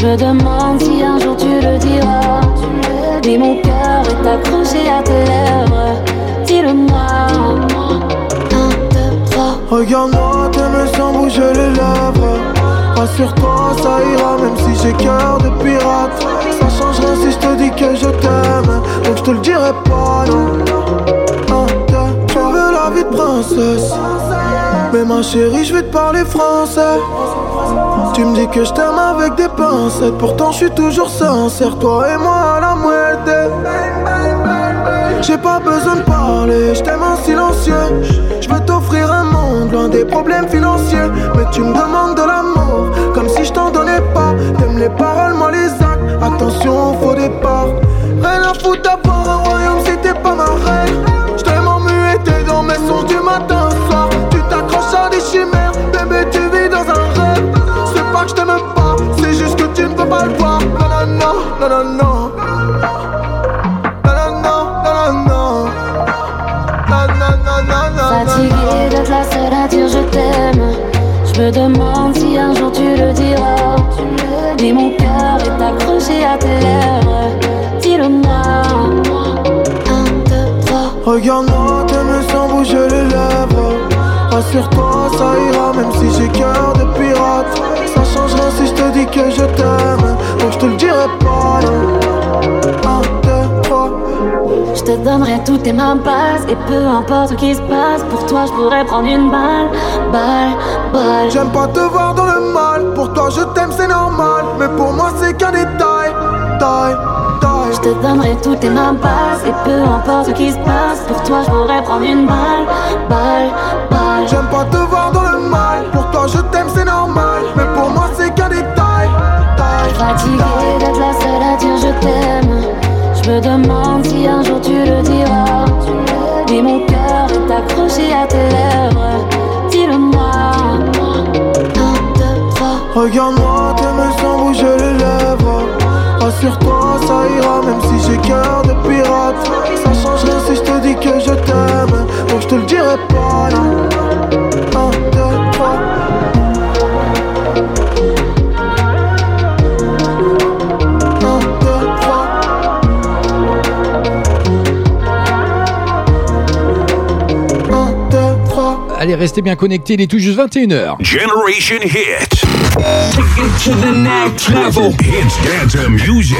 Je me demande si un jour tu le diras. Mais mon cœur est accroché à tes lèvres. Dis-le-moi. Un, trois. Regarde-moi, t'aimes sans bouger les lèvres. Rassure-toi, ça ira, même si j'ai cœur de pirate. Ça change rien si je te dis que je t'aime. Donc je te le dirai pas, non. Un, tu veux la vie de princesse. Mais ma chérie, je vais te parler français. Tu me dis que je t'aime avec des pincettes. Pourtant, je suis toujours sincère, toi et moi à la moitié. J'ai pas besoin de parler, je t'aime en silencieux. Je veux t'offrir un monde loin des problèmes financiers. Mais tu me demandes de l'amour, comme si je t'en donnais pas. T'aimes les paroles, moi les actes. Attention au faux départ. Rien à foutre pas le. Non. Fatiguée d'être la seule à dire je t'aime. Je me demande si un jour tu le diras. Mais mon cœur est accroché à tes lèvres. Dis-le-moi. Un, deux, trois. Regarde-moi, t'aimes sans bouger les lèvres. Rassure-toi, ça ira, même si j'ai cœur de pirate. Ça change rien si je te dis que je t'aime. Je te donnerai toutes tes mains basses Et peu importe ce qui se passe Pour toi je pourrais prendre une balle Balle, balle J'aime pas te voir dans le mal. Pour toi, je t'aime, c'est normal. Mais pour moi, c'est qu'un détail. Taille, taille. Je te donnerai toutes tes mains basses Et peu importe ce qui se passe Pour toi je pourrais prendre une balle Balle, balle J'aime pas te voir dans le mal. Pour Fatiguée d'être la seule à dire je t'aime Je me demande si un jour tu le diras Mais mon cœur est accroché à tes lèvres Dis-le-moi Regarde-moi, t'aimes sans bouger les lèvres. Rassure-toi, ça ira, même si j'ai cœur de pirate. Ça change rien si je te dis que je t'aime. Donc je te le dirai pas, non. Allez, restez bien connectés, il est tout juste 21h. Generation Hit. Take it to the next level. Hits dance music.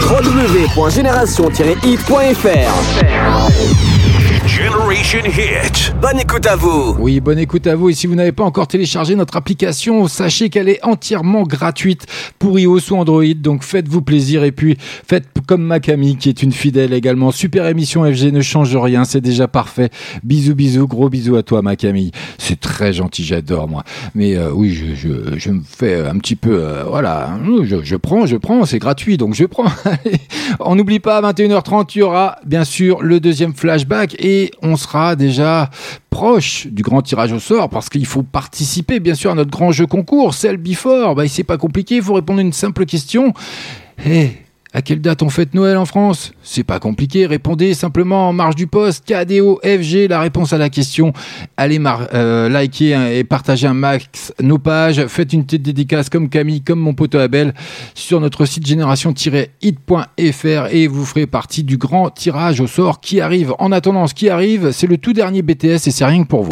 www.génération-hit.fr Generation Hit. Bonne écoute à vous Oui, bonne écoute à vous. Et si vous n'avez pas encore téléchargé notre application, sachez qu'elle est entièrement gratuite pour iOS ou Android. Donc faites-vous plaisir et puis faites comme ma Camille qui est une fidèle également. Super émission FG, ne change rien, c'est déjà parfait. Bisous, bisous, gros bisous à toi ma Camille. C'est très gentil, j'adore moi. Mais euh, oui, je, me fais un petit peu, euh, voilà, je, prends, je prends, c'est gratuit, donc je prends. On n'oublie pas, à 21h30, il y aura bien sûr le deuxième flashback et on sera déjà proche du grand tirage au sort parce qu'il faut participer bien sûr à notre grand jeu concours, Cell Before. Bah, c'est pas compliqué, il faut répondre à une simple question. Eh, à quelle date on fête Noël en France? C'est pas compliqué, répondez simplement en marge du poste KDO FG la réponse à la question. Allez euh, liker et partager un max nos pages, faites une petite dédicace comme Camille, comme mon pote Abel sur notre site génération-hit.fr et vous ferez partie du grand tirage au sort qui arrive. En attendant, ce qui arrive, c'est le tout dernier BTS et c'est rien que pour vous.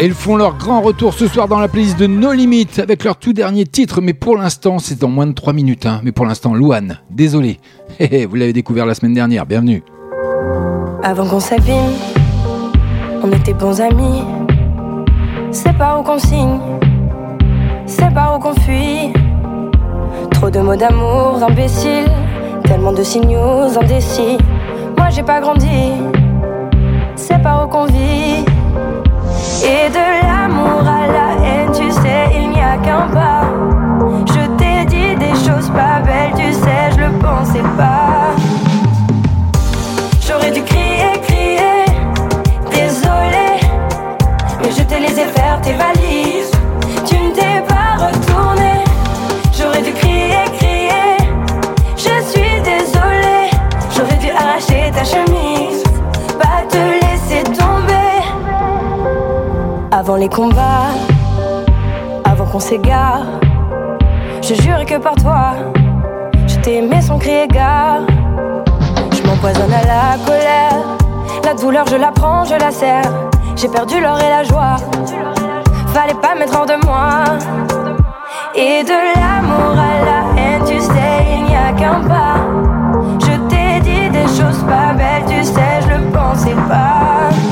Et ils font leur grand retour ce soir dans la playlist de No Limit avec leur tout dernier titre. Mais pour l'instant, c'est dans moins de 3 minutes. hein. Mais pour l'instant, Louane, désolé. Hé, hé, Vous l'avez découvert la semaine dernière. Bienvenue. Avant qu'on s'abîme, on était bons amis. C'est pas où qu'on signe, c'est pas où qu'on fuit. Trop de mots d'amour imbéciles, tellement de signaux indécis. Moi j'ai pas grandi, c'est pas où qu'on vit. Et de l'amour à la haine, tu sais, il n'y a qu'un pas. Je t'ai dit des choses pas belles, tu sais, je le pensais pas. Les combats, avant qu'on s'égare, je jure que par toi, je t'ai aimé sans crier gare. Je m'empoisonne à la colère. La douleur, je la prends, je la serre. J'ai perdu l'or et la joie. Fallait pas mettre hors de moi. Et de l'amour à la haine, tu sais, il n'y a qu'un pas. Je t'ai dit des choses pas belles, tu sais, je le pensais pas.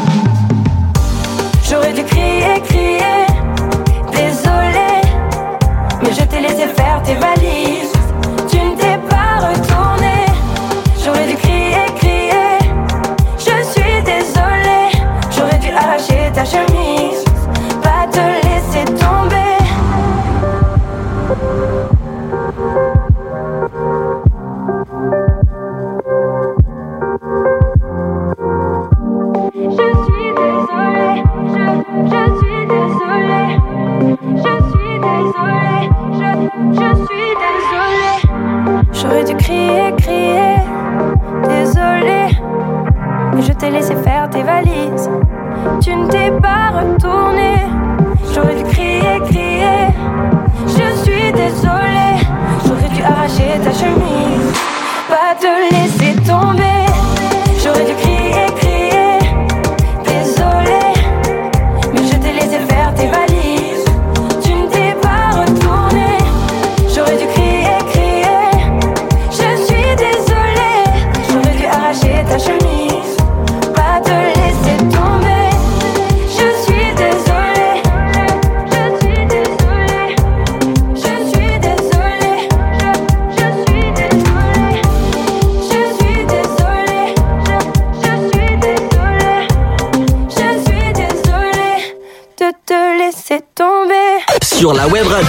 T'ai laissé faire tes valises. Tu ne t'es pas retourné.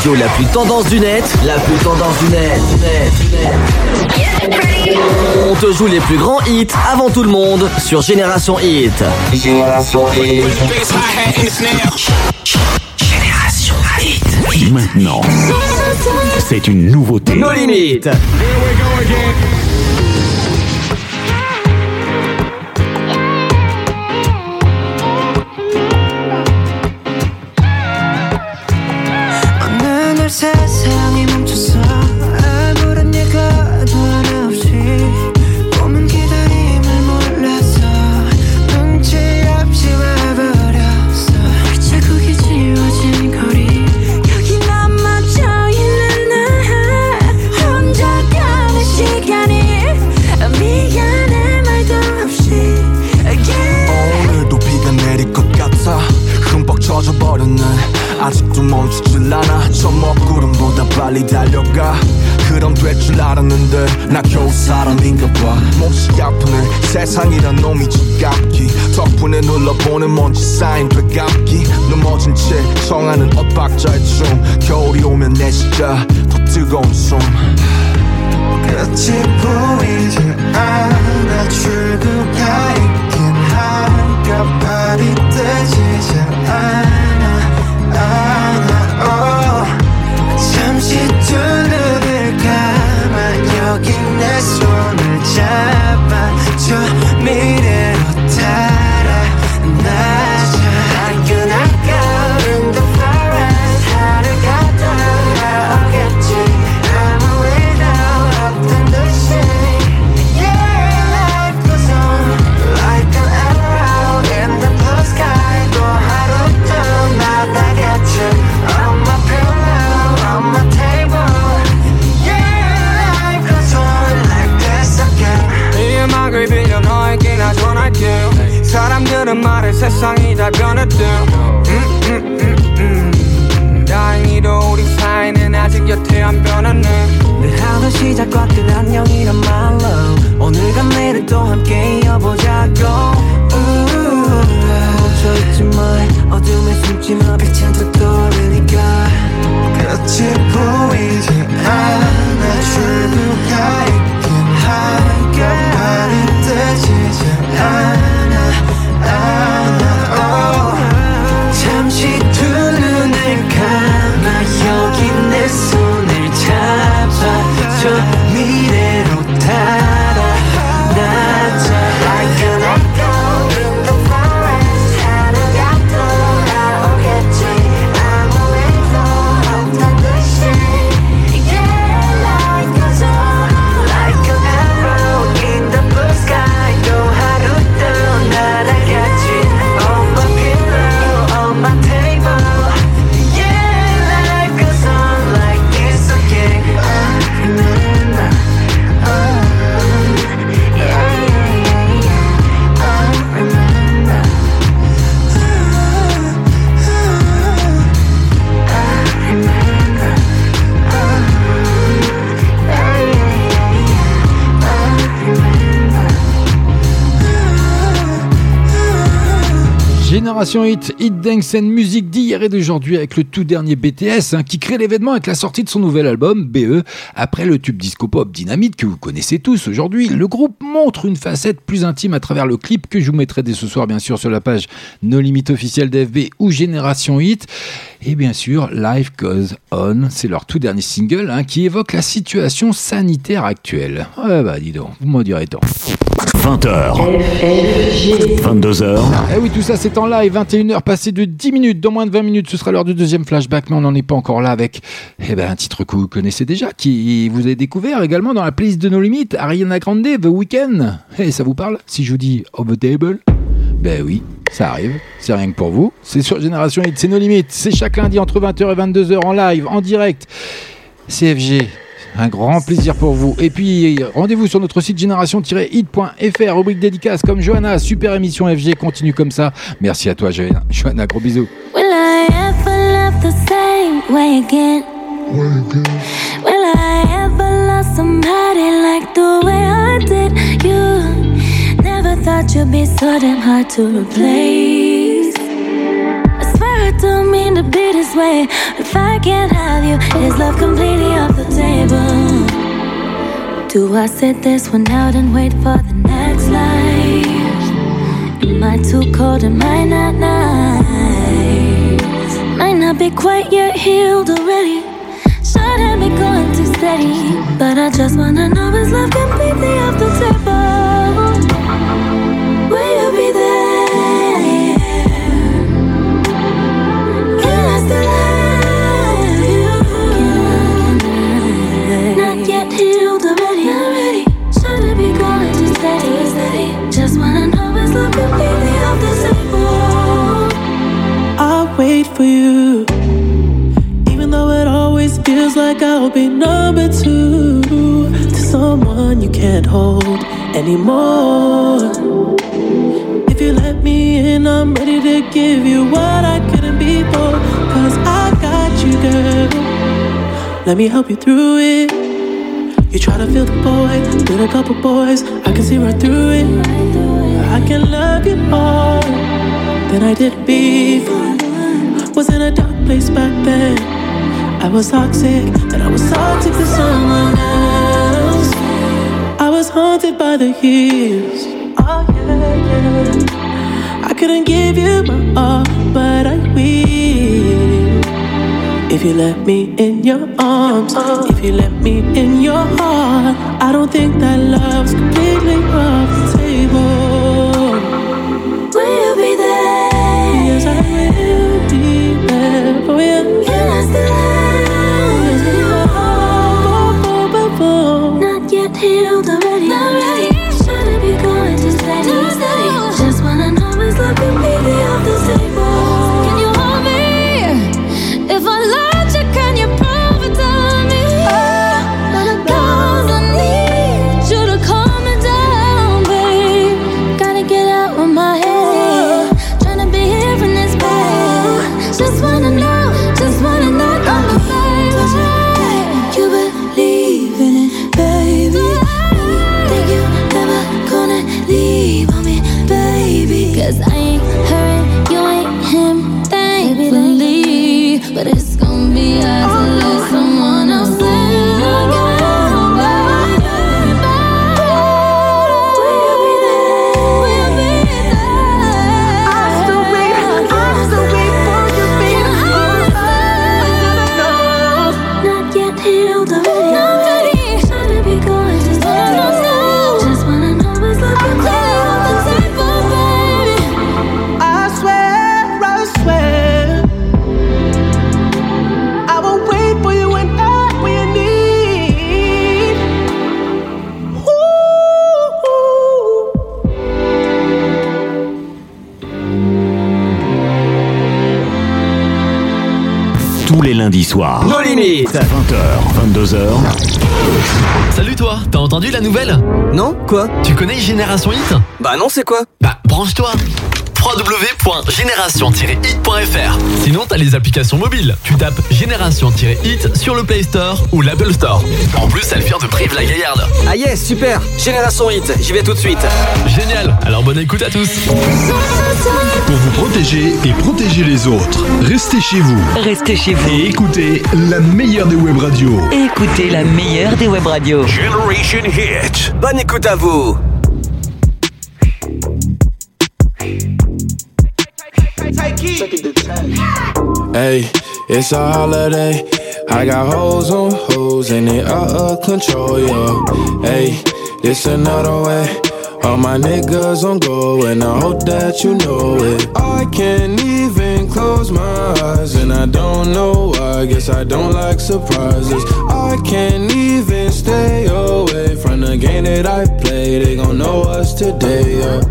la plus tendance du net, la plus tendance du net. net, net. On te joue les plus grands hits avant tout le monde sur Génération Hit. Génération Hit. Génération Hit. Maintenant, c'est une nouveauté. Nos limites. Here we go again. 알았는데 나 겨우 사람인가 봐. 몹시 아프네 세상이란 놈이 지갑기. 덕분에 눌러보는 먼지 쌓인 되감기. 넘어진 채 청하는 엇박자의 춤. 겨울이 오면 내 진짜 더 뜨거운 숨. 끝이 보이지 않아 출구가 있긴 한가 발이 뜨지 않아 않아 잡아줘 미 말해 세상이 다 변했대 음, 음, 음, 음. 다행히도 우리 사이는 아직 여태 안 변했네. 늘 하루 시작과 끝 안녕이란 말로 오늘과 내일을 또 함께 이어보자고. 멈춰있지 마 어둠에 숨지 마 빛은 또 떠오르니까. 끝이 보이지 않아. 출구가 있 Génération Hit, Hit Dance and Music d'hier et d'aujourd'hui avec le tout dernier BTS hein, qui crée l'événement avec la sortie de son nouvel album BE. Après le tube disco pop Dynamite que vous connaissez tous aujourd'hui, le groupe montre une facette plus intime à travers le clip que je vous mettrai dès ce soir bien sûr sur la page No Limit officielle d'FB ou Génération Hit. Et bien sûr, Life Goes On, c'est leur tout dernier single hein, qui évoque la situation sanitaire actuelle. Ouais bah dis donc, vous m'en direz tant. 20h. 22h. Eh oui, tout ça c'est en live, 21h passé de 10 minutes, dans moins de 20 minutes, ce sera l'heure du deuxième flashback, mais on n'en est pas encore là avec eh ben, un titre que vous connaissez déjà, qui vous avez découvert également dans la playlist de nos limites, Ariana Grande, The Weeknd. Eh, ça vous parle Si je vous dis Over the Table? Ben oui, ça arrive, c'est rien que pour vous. C'est sur Génération Hit, c'est nos limites, c'est chaque lundi entre 20h et 22h en live, en direct. CFG, un grand plaisir pour vous. Et puis, rendez-vous sur notre site génération-hit.fr, rubrique dédicace comme Johanna. Super émission FG, continue comme ça. Merci à toi, Johanna. Johanna, gros bisous. Will I ever love the same way again? Will I ever love somebody like the way I did? You? Never thought you'd be so damn hard to replace. Don't mean to be this way. If I can't have you, is love completely off the table? Do I sit this one out and wait for the next life? Am I too cold? Am I not nice? Might not be quite yet healed already. Should have been going too steady. But I just wanna know is love completely off the table? Will you be there? Like I'll be number two to someone you can't hold anymore. If you let me in, I'm ready to give you what I couldn't be Cause I got you, girl. Let me help you through it. You try to feel the boy with a couple boys. I can see right through it. I can love you more than I did before. Was in a dark place back then. I was toxic, and I was toxic to someone else. I was haunted by the years. Oh yeah, yeah. I couldn't give you my all, but I will. If you let me in your arms, if you let me in your heart, I don't think that love's completely off the table. Will you be there? Yes, I will be there for you. Can I still les lundis soirs. Nos limites. 20h, 22h. Salut toi, t'as entendu la nouvelle? Non Quoi? Tu connais Génération Hit? Bah non, c'est quoi? Bah branche-toi www.génération-hit.fr Sinon t'as les applications mobiles. Tu tapes Génération-hit sur le Play Store ou l'Apple Store. En plus elle vient de Brive-la-Gaillarde. Ah yes, super Génération Hit, j'y vais tout de suite. Génial, alors bonne écoute à tous. Pour vous protéger et protéger les autres, restez chez vous. Restez chez vous. Et écoutez la meilleure des web radios. Écoutez la meilleure des web radios. Generation Hit. Bonne écoute à vous. Hey, it's a holiday. I got hoes on hoes and they out of control, yo. Hey, this another way. All my niggas on go and I hope that you know it. I can't even close my eyes and I don't know why. Guess I don't like surprises. I can't even stay away from the game that I play. They gon' know us today, yeah.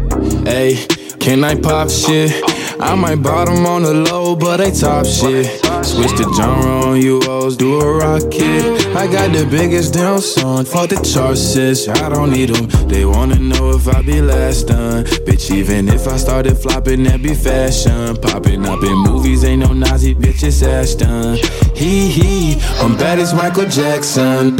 Hey, can I pop shit? I might bottom on the low, but they top shit. Switch the genre on you hoes, do a rocket. I got the biggest damn song, fuck the charts. I don't need them. They wanna know if I be last done. Bitch, even if I started flopping, that be fashion. Popping up in movies, ain't no Nazi bitch, it's Ashton. Hee hee, I'm bad as Michael Jackson.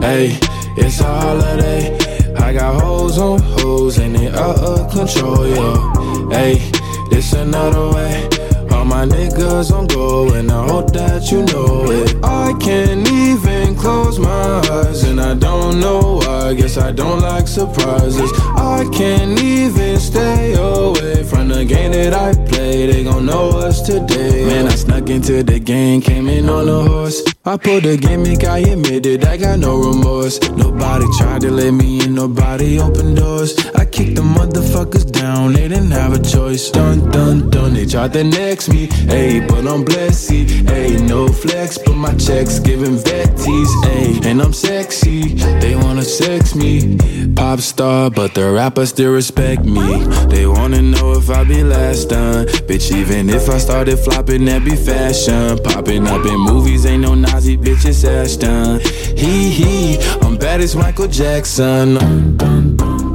Hey, it's a holiday. I got hoes on hoes and they out of control, yo. Hey, it's another way. All my niggas on go and I hope that you know it. I can't even close my eyes and I don't know why. Guess I don't like surprises. I can't even stay away from the game that I play. They gon' know us today. Man, I snuck into the game, came in on a horse. I pulled the gimmick, I admitted I got no remorse. Nobody tried to let me in, nobody opened doors. I kicked the motherfuckers down, they didn't have a choice. Dun dun dun, they tried the next me. Ayy, but I'm blessed, ayy, no flex, but my checks giving vetties, ayy, and I'm sexy. They wanna sex me, pop star, but the rappers still respect me. They wanna know if I be last done, bitch. Even if I started flopping, that be fashion. Popping up in movies, ain't no Nazi bitch, it's Ashton. Hee hee, I'm bad as Michael Jackson.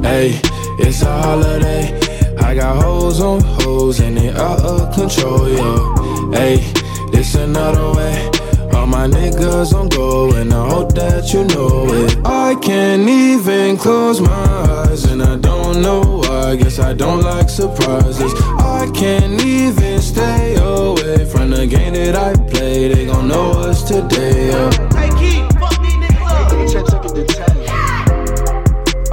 Hey, it's a holiday. I got hoes on hoes and they out of control, yo. Hey, this another way. All my niggas on go, and I hope that you know it. I can't even close my eyes, and I don't know why. Guess I don't like surprises. I can't even stay away from the game that I play. They gon' know us today. Yeah.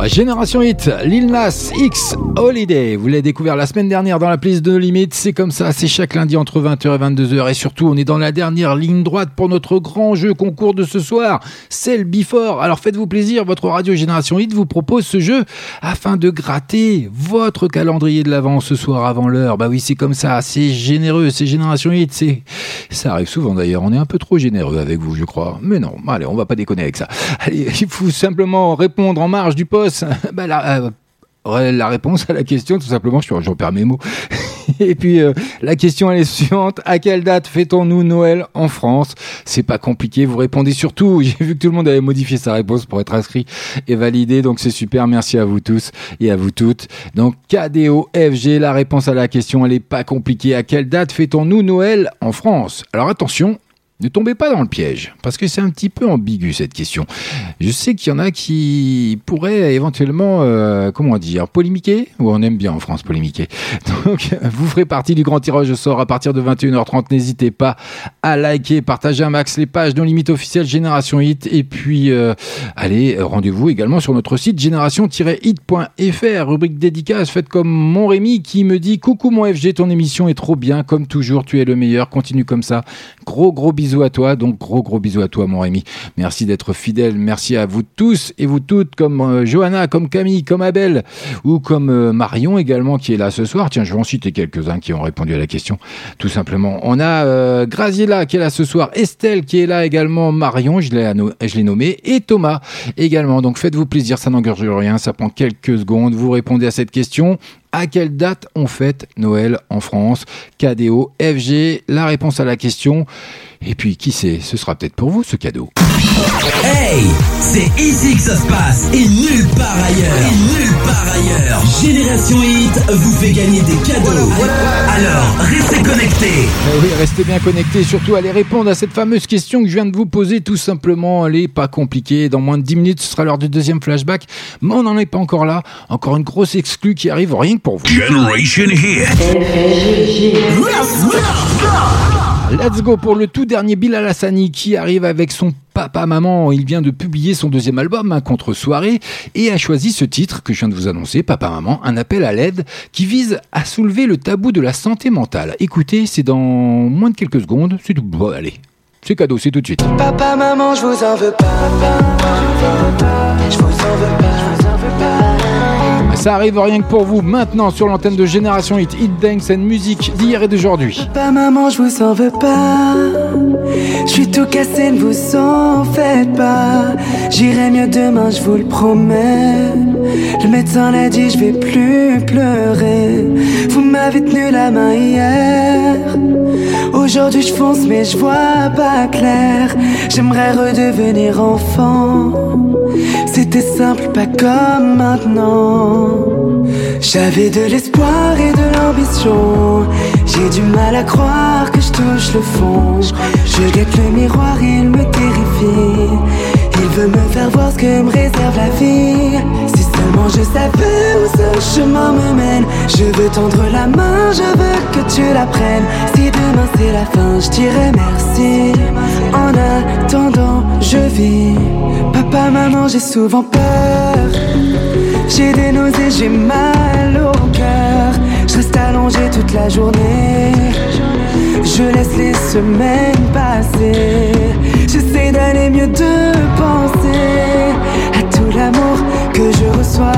Génération Hit, Lil Nas X Holiday. Vous l'avez découvert la semaine dernière dans la playlist de Limite. C'est comme ça, c'est chaque lundi entre 20h et 22h. Et surtout, on est dans la dernière ligne droite pour notre grand jeu concours de ce soir. C'est le Before. Alors faites-vous plaisir, votre radio Génération Hit vous propose ce jeu afin de gratter votre calendrier de l'avant ce soir avant l'heure. Bah oui, c'est comme ça, c'est généreux, c'est Génération Hit. C'est... Ça arrive souvent d'ailleurs, on est un peu trop généreux avec vous, je crois. Mais non, allez, on va pas déconner avec ça. Il faut simplement répondre en marge du poste. Bah, la, euh, la réponse à la question, tout simplement, je, perds mes mots. Et puis euh, la question elle est suivante à quelle date fêtons-nous Noël en France? C'est pas compliqué, vous répondez surtout. J'ai vu que tout le monde avait modifié sa réponse pour être inscrit et validé, donc c'est super. Merci à vous tous et à vous toutes. Donc KDOFG, la réponse à la question elle est pas compliquée. À quelle date fêtons-nous Noël en France? Alors attention, ne tombez pas dans le piège, parce que c'est un petit peu ambigu cette question. Je sais qu'il y en a qui pourraient éventuellement, euh, comment dire, polémiquer, ou on aime bien en France polémiquer. Donc, vous ferez partie du grand tirage au sort à partir de 21h30. N'hésitez pas à liker, partager un max les pages non limite officielle Génération Hit, et puis euh, allez, rendez-vous également sur notre site génération-hit.fr, rubrique dédicace, faite comme mon Rémi qui me dit coucou mon FG, ton émission est trop bien, comme toujours, tu es le meilleur, continue comme ça. Gros gros bisous à toi, donc gros gros bisous à toi mon Rémi. Merci d'être fidèle, merci à vous tous et vous toutes, comme euh, Johanna, comme Camille, comme Abel, ou comme euh, Marion également qui est là ce soir. Tiens, je vais en citer quelques-uns qui ont répondu à la question, tout simplement. On a euh, Graziella qui est là ce soir, Estelle qui est là également, Marion, je l'ai anno- je l'ai nommé, et Thomas également. Donc faites-vous plaisir, ça n'engorge rien, ça prend quelques secondes. Vous répondez à cette question. À quelle date on fête Noël en France? KDO, FG, la réponse à la question. Et puis, qui sait, ce sera peut-être pour vous ce cadeau. Hey, c'est ici que ça se passe et nulle part ailleurs. Et nulle part ailleurs. Génération Hit vous fait gagner des cadeaux. Alors, restez connectés. Eh oui, restez bien connectés, surtout allez répondre à cette fameuse question que je viens de vous poser, tout simplement. Elle est pas compliquée. Dans moins de 10 minutes, ce sera l'heure du deuxième flashback. Mais on n'en est pas encore là. Encore une grosse exclue qui arrive rien que pour vous. Generation Hit. Let's go pour le tout dernier Bilal Hassani qui arrive avec son papa maman. Il vient de publier son deuxième album hein, contre soirée et a choisi ce titre que je viens de vous annoncer, Papa maman, un appel à l'aide qui vise à soulever le tabou de la santé mentale. Écoutez, c'est dans moins de quelques secondes. C'est tout. Bon, allez, c'est cadeau, c'est tout de suite. Papa, maman, je vous en veux pas. Je vous en veux pas. Je vous en veux pas. Ça arrive rien que pour vous maintenant sur l'antenne de Génération Hit, Hit Dance and Music d'hier et d'aujourd'hui. Papa, maman, je vous en veux pas. Je suis tout cassé, ne vous en faites pas. J'irai mieux demain, je vous le promets. Le médecin l'a dit, je vais plus pleurer. Vous m'avez tenu la main hier. Aujourd'hui, je fonce, mais je vois pas clair. J'aimerais redevenir enfant. C'était simple, pas comme maintenant. J'avais de l'espoir et de l'ambition. J'ai du mal à croire que je touche le fond. Je guette le miroir, il me terrifie. Il veut me faire voir ce que me réserve la vie. Seulement je savais où ce chemin me mène. Je veux tendre la main, je veux que tu la prennes. Si demain c'est la fin, je dirais merci. En attendant, je vis. Papa, maman, j'ai souvent peur. J'ai des nausées, j'ai mal au cœur. Je reste allongé toute la journée. Je laisse les semaines passer. J'essaie d'aller mieux, de penser à tout l'amour que je reçois.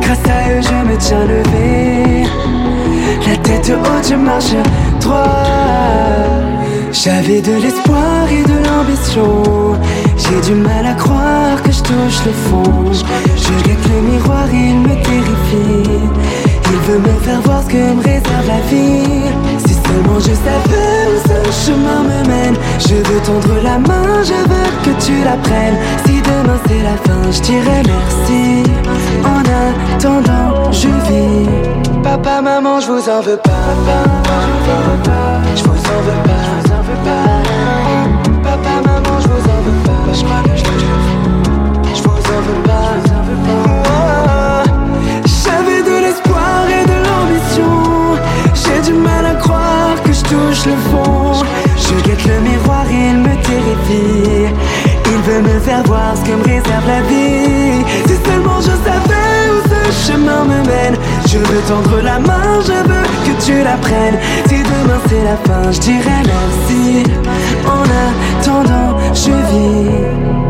Grâce à eux, je me tiens levé. La tête haute, je marche droit. J'avais de l'espoir et de l'ambition. J'ai du mal à croire que je touche le fond. Je guette le miroir, il me terrifie. Il veut me faire voir ce que me réserve la vie. Seulement je savais où ce chemin me mène. Je veux tendre la main, je veux que tu la prennes. Si demain c'est la fin, je dirai merci. En attendant, je vis. Papa, maman, je vous en veux pas. Je vous en veux pas. Papa, maman, je vous en veux pas. Je crois que je touche le fond. Je guette le miroir il me terrifie. Il veut me faire voir ce que me réserve la vie. Si seulement je savais où ce chemin me mène. Je veux tendre la main, je veux que tu la prennes. Si demain c'est la fin, je dirais merci. En attendant, je vis.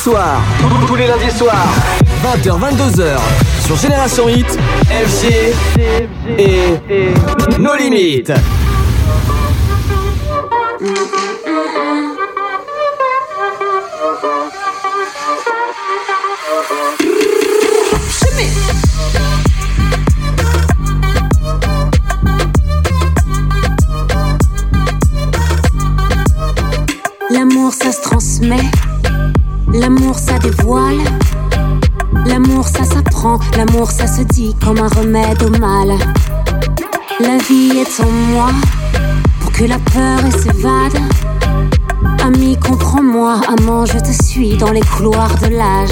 Soirs. Tous les lundis soirs. 20h, 22h. Sur Génération Hit, FG et nos limites. Pour que la peur s'évade. Ami, comprends-moi, amant, je te suis dans les couloirs de l'âge.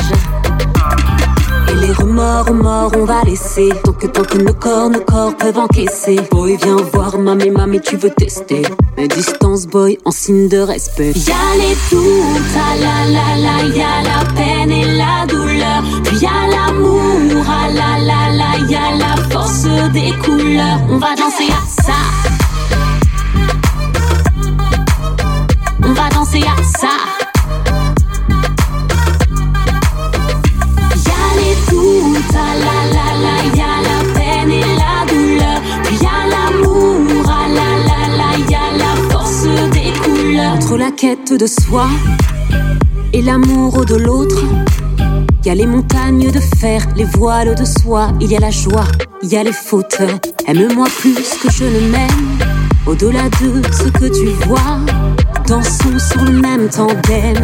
Et les remords, remords, on va laisser. Tant que, tant que nos corps, nos corps peuvent encaisser. Boy, viens voir, mamie, mamie, tu veux tester. Mais distance, boy, en signe de respect. Y'a les doutes, ah la la la, y'a la peine et la douleur. Puis y'a l'amour, ah la la la, y'a la force des couleurs. On va danser à ça. Danser à ça. Y'a les doutes, ah la la la, y'a la peine et la douleur. Y'a l'amour, ah la la la, y'a la force des couleurs. Entre la quête de soi et l'amour de l'autre, il y a les montagnes de fer, les voiles de soie, il y a la joie, il y a les fautes. Aime-moi plus que je ne m'aime, au-delà de ce que tu vois. Dansons sur le même tandem,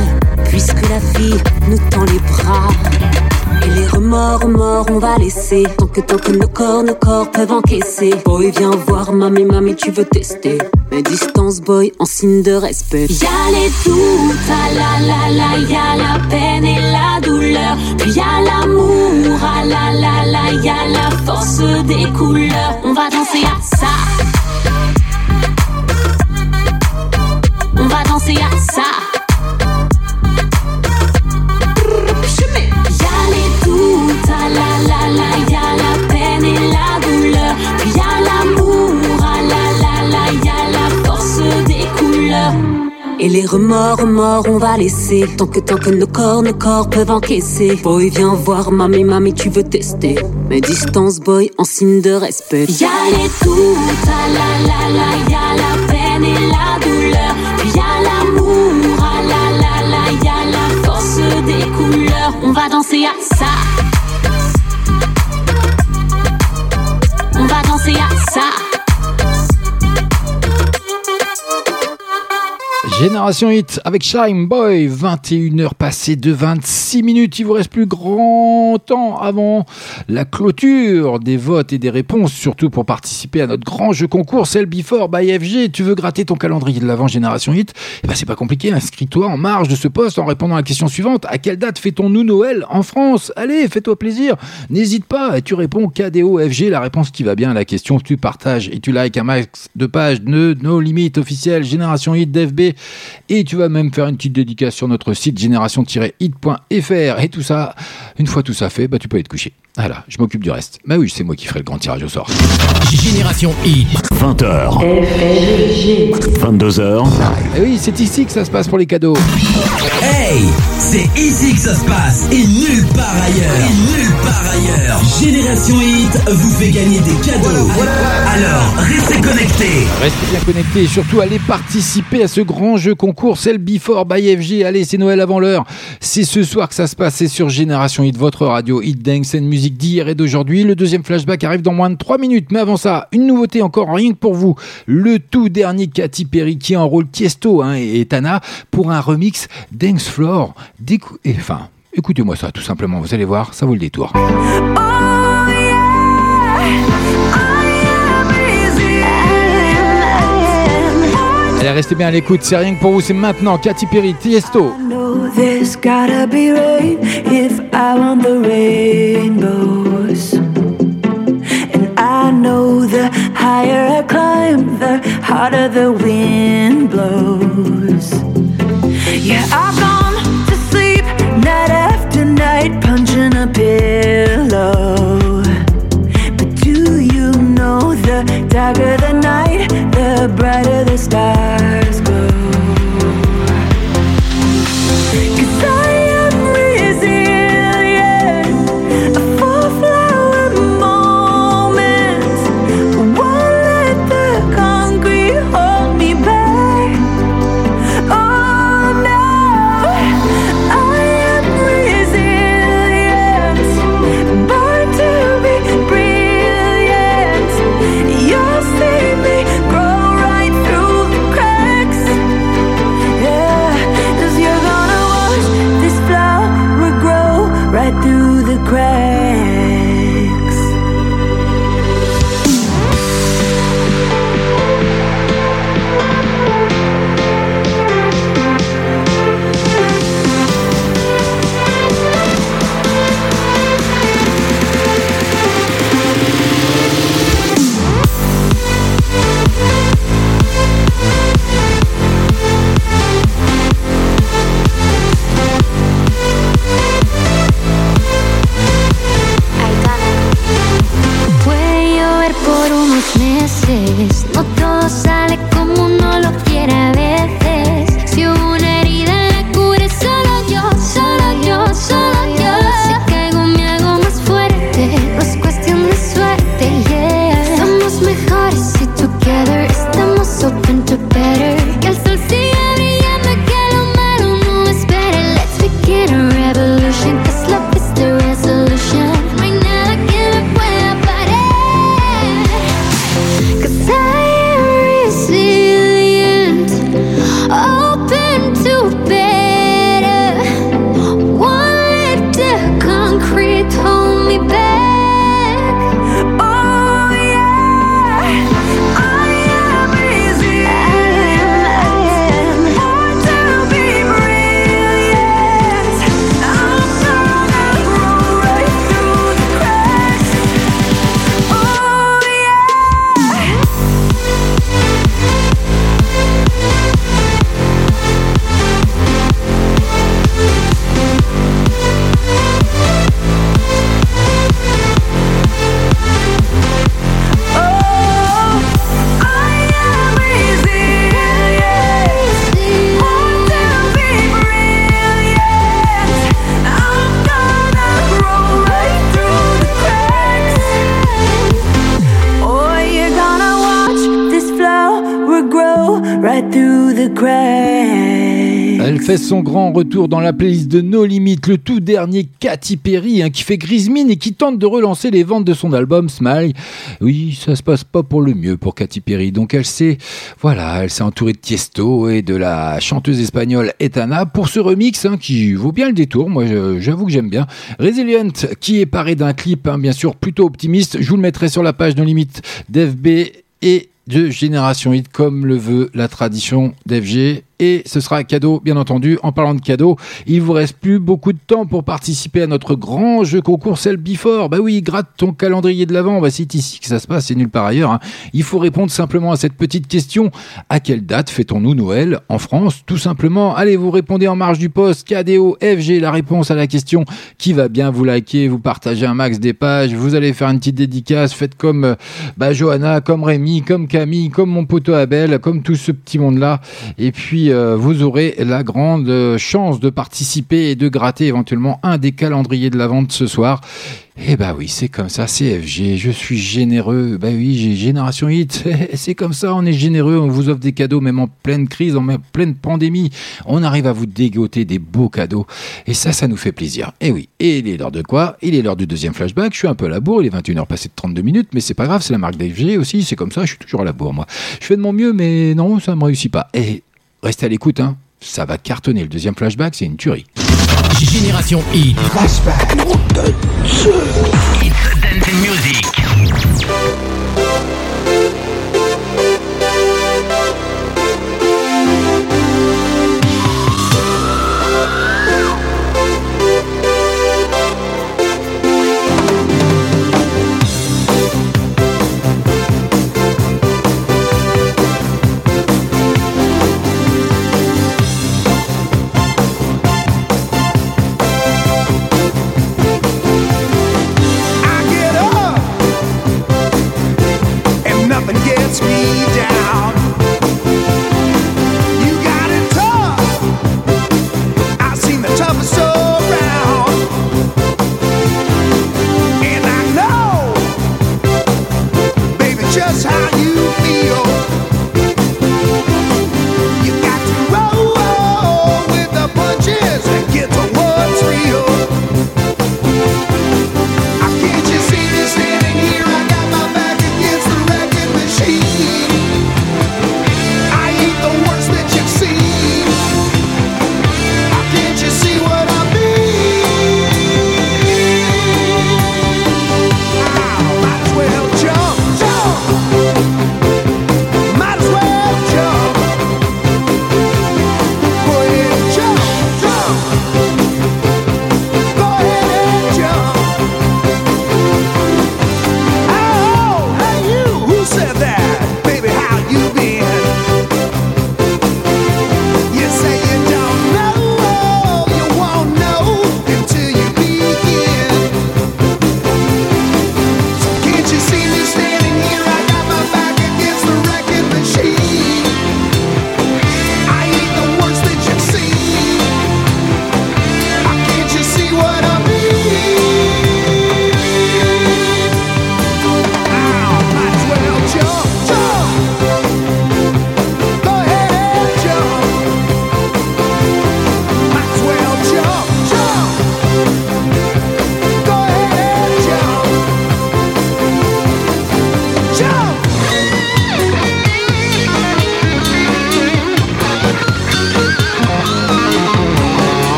puisque la vie nous tend les bras. Et les remords, remords, on va laisser. Tant que, tant que nos corps, nos corps peuvent encaisser. Boy, viens voir, mamie, mamie, tu veux tester. Mais distance, boy, en signe de respect. Y'a les doutes, ah la la la, y'a la peine et la douleur. Puis y'a l'amour, ah la la la, y'a la force des couleurs. On va danser à ça. Danser à ça. Y'a les doutes, la la la, y'a la peine et la douleur. Y'a l'amour, la la la, y'a la force des couleurs. Et les remords, remords, on va laisser. Tant que, tant que nos corps, nos corps peuvent encaisser. Boy, viens voir, mamie, mamie, tu veux tester. Mais distance, boy, en signe de respect. Y'a les doutes, Génération Hit avec Shine Boy, 21h passées de 26 minutes. Il vous reste plus grand temps avant la clôture des votes et des réponses, surtout pour participer à notre grand jeu concours Cell Before by FG. Tu veux gratter ton calendrier de l'avant Génération Hit? Eh ben c'est pas compliqué, inscris-toi en marge de ce poste en répondant à la question suivante. À quelle date fait-on-nous Noël en France? Allez, fais-toi plaisir. N'hésite pas, et tu réponds KDO FG, la réponse qui va bien à la question. Tu partages et tu likes un max de pages de nos limites officielles Génération Hit d'FB et tu vas même faire une petite dédicace sur notre site génération-hit.fr et tout ça, une fois tout ça fait, bah tu peux aller te coucher. Voilà, je m'occupe du reste. Bah oui, c'est moi qui ferai le grand tirage au sort. Génération Hit. 20h. 22h. Et oui, c'est ici que ça se passe pour les cadeaux. Hey, c'est ici que ça se passe et nulle part ailleurs. Et nulle part ailleurs. Génération Hit vous fait gagner des cadeaux. Alors, restez connectés. Restez bien connectés et surtout allez participer à ce grand jeu concours, celle Before by FG. Allez, c'est Noël avant l'heure. C'est ce soir que ça se passe, c'est sur Génération Hit, votre radio Hit Dance and musique d'hier et d'aujourd'hui. Le deuxième flashback arrive dans moins de 3 minutes. Mais avant ça, une nouveauté encore, rien que pour vous. Le tout dernier Katy Perry qui enrôle Tiesto hein, et Tana pour un remix Dance Floor. Décou- et, enfin, écoutez-moi ça tout simplement, vous allez voir, ça vaut le détour. Allez, restez bien à l'écoute, c'est rien que pour vous, c'est maintenant Katy Perry, Tiesto. know there's gotta be rain if I want the rainbows. And I know the higher I climb, the harder the wind blows. Yeah, I've gone to sleep night after night, punching a pillow. But do you know the darker the night, the brighter the stars son grand retour dans la playlist de No Limit, le tout dernier Katy Perry, hein, qui fait grise mine et qui tente de relancer les ventes de son album Smile. Oui, ça se passe pas pour le mieux pour Katy Perry. Donc elle s'est, voilà, elle s'est entourée de Tiesto et de la chanteuse espagnole Etana pour ce remix hein, qui vaut bien le détour. Moi, j'avoue que j'aime bien. Resilient, qui est paré d'un clip, hein, bien sûr, plutôt optimiste. Je vous le mettrai sur la page No Limit d'FB et de Génération Hit comme le veut la tradition d'FG. Et ce sera un cadeau, bien entendu. En parlant de cadeau, il vous reste plus beaucoup de temps pour participer à notre grand jeu concours Cell Before. Bah oui, gratte ton calendrier de l'avant. Bah c'est ici que ça se passe, c'est nulle part ailleurs. hein. Il faut répondre simplement à cette petite question. À quelle date fêtons-nous Noël en France? Tout simplement. Allez, vous répondez en marge du poste. KDO, FG, la réponse à la question qui va bien vous liker, vous partager un max des pages. Vous allez faire une petite dédicace. Faites comme euh, bah, Johanna, comme Rémi, comme Camille, comme mon poteau Abel, comme tout ce petit monde-là. Et puis, euh, vous aurez la grande euh, chance de participer et de gratter éventuellement un des calendriers de la vente ce soir. Eh bah oui, c'est comme ça, CFG, je suis généreux. Bah oui, j'ai Génération Hit, c'est comme ça, on est généreux, on vous offre des cadeaux même en pleine crise, en pleine pandémie. On arrive à vous dégoter des beaux cadeaux. Et ça, ça nous fait plaisir. Et oui, et il est l'heure de quoi? Il est l'heure du deuxième flashback, je suis un peu à la bourre, il est 21h passé de 32 minutes, mais c'est pas grave, c'est la marque d'FG aussi, c'est comme ça, je suis toujours à la bourre moi. Je fais de mon mieux, mais non, ça me réussit pas. Et restez à l'écoute, hein. Ça va cartonner, le deuxième flashback, c'est une tuerie. Génération Hit. Flashback.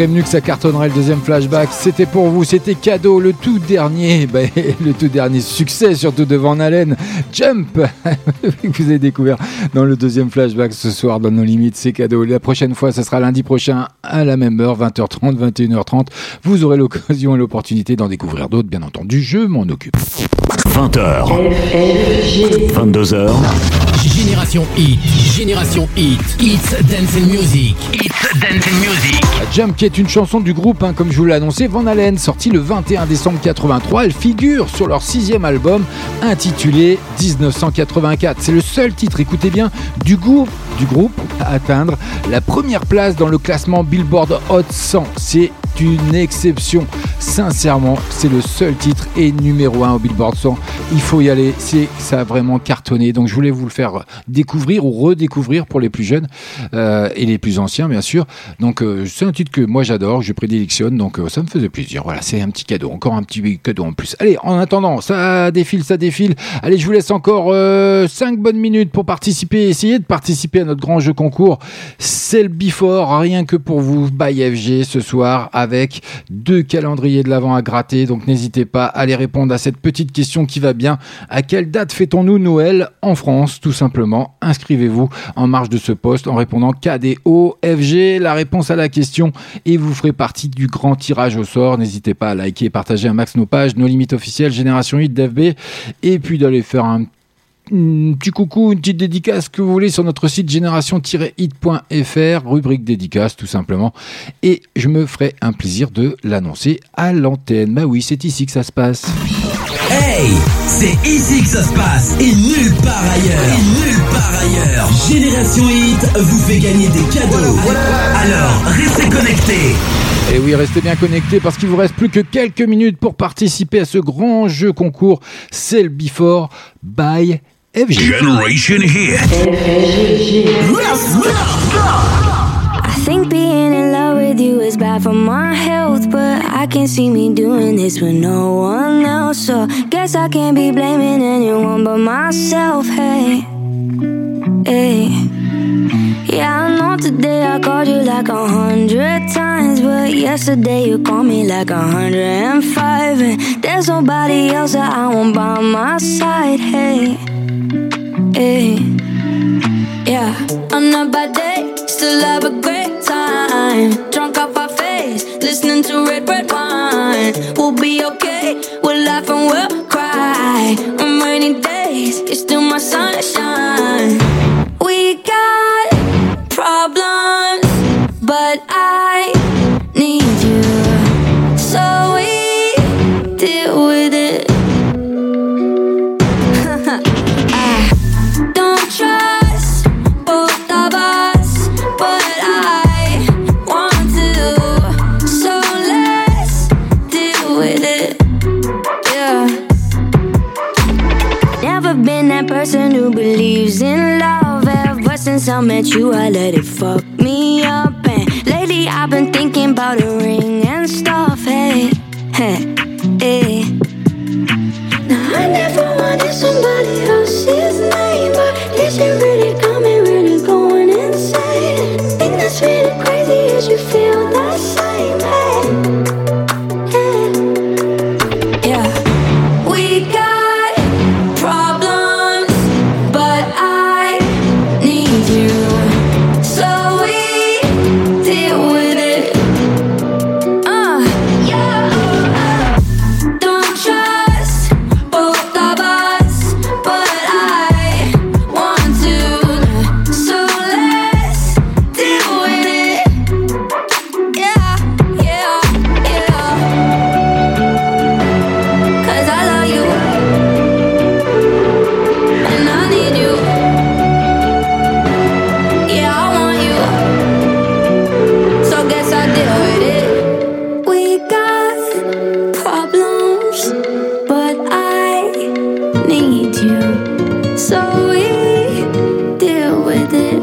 Prévenu que ça cartonnerait le deuxième flashback. C'était pour vous, c'était cadeau, le tout dernier, bah, le tout dernier succès, surtout de Van Halen. Jump que Vous avez découvert dans le deuxième flashback ce soir dans nos limites, c'est cadeau. La prochaine fois, ce sera lundi prochain à la même heure, 20h30, 21h30. Vous aurez l'occasion et l'opportunité d'en découvrir d'autres, bien entendu. Je m'en occupe. 20h. 22h. Génération Hit. Génération Hit. It's dancing music. It's dancing music. Jump qui est une chanson du groupe, hein, comme je vous l'ai annoncé, Van Halen, sortie le 21 décembre 83. Elle figure sur leur sixième album intitulé 1984. C'est le seul titre, écoutez bien, du groupe, du groupe à atteindre la première place dans le classement Billboard Hot 100. C'est une exception. Sincèrement, c'est le seul titre et numéro 1 au Billboard 100. Il faut y aller. Ça a vraiment cartonné. Donc je voulais vous le faire découvrir ou redécouvrir pour les plus jeunes euh, et les plus anciens, bien sûr. Donc euh, c'est un titre que moi j'adore, je prédilectionne. Donc euh, ça me faisait plaisir. Voilà, c'est un petit cadeau, encore un petit cadeau en plus. Allez, en attendant, ça défile, ça défile. Allez, je vous laisse encore 5 bonnes minutes pour participer. Essayez de participer à notre grand jeu concours. C'est le Before, rien que pour vous, by FG ce soir avec deux calendriers de l'avant à gratter. Donc n'hésitez pas à aller répondre à cette petite question qui va bien. À quelle date fêtons-nous Noël en France Tout simplement, inscrivez-vous en marge de ce poste en répondant KDO FG, la réponse à la question et vous ferez partie du grand tirage au sort. N'hésitez pas à liker et partager un max nos pages, nos limites officielles, Génération 8 d'FB et puis d'aller faire un un petit coucou, une petite dédicace que vous voulez sur notre site génération-hit.fr, rubrique dédicace tout simplement. Et je me ferai un plaisir de l'annoncer à l'antenne. Bah oui, c'est ici que ça se passe. Hey, c'est ici que ça se passe et nulle part ailleurs. Et nulle part ailleurs. Génération Hit vous fait gagner des cadeaux. Alors, restez connectés. Et oui, restez bien connectés parce qu'il vous reste plus que quelques minutes pour participer à ce grand jeu concours Cell Before by FG. Generation Hit. I think being with you is bad for my health, but I can't see me doing this with no one else. So guess I can't be blaming anyone but myself. Hey, hey. Yeah, I know today I called you like a hundred times, but yesterday you called me like a hundred and five, and there's nobody else that I want by my side. Hey, hey. Yeah, on a bad day, still have a great time. Drunk off our face, listening to red, red wine. We'll be okay, we'll laugh and we'll cry. On rainy days, believes in love. Ever since I met you, I let it fuck me up. And lately, I've been thinking about a ring and stuff. Hey, hey, hey. Now, I never wanted somebody else's name, but is it really coming, really going insane? Thing that's really crazy is you feel need you So we deal with it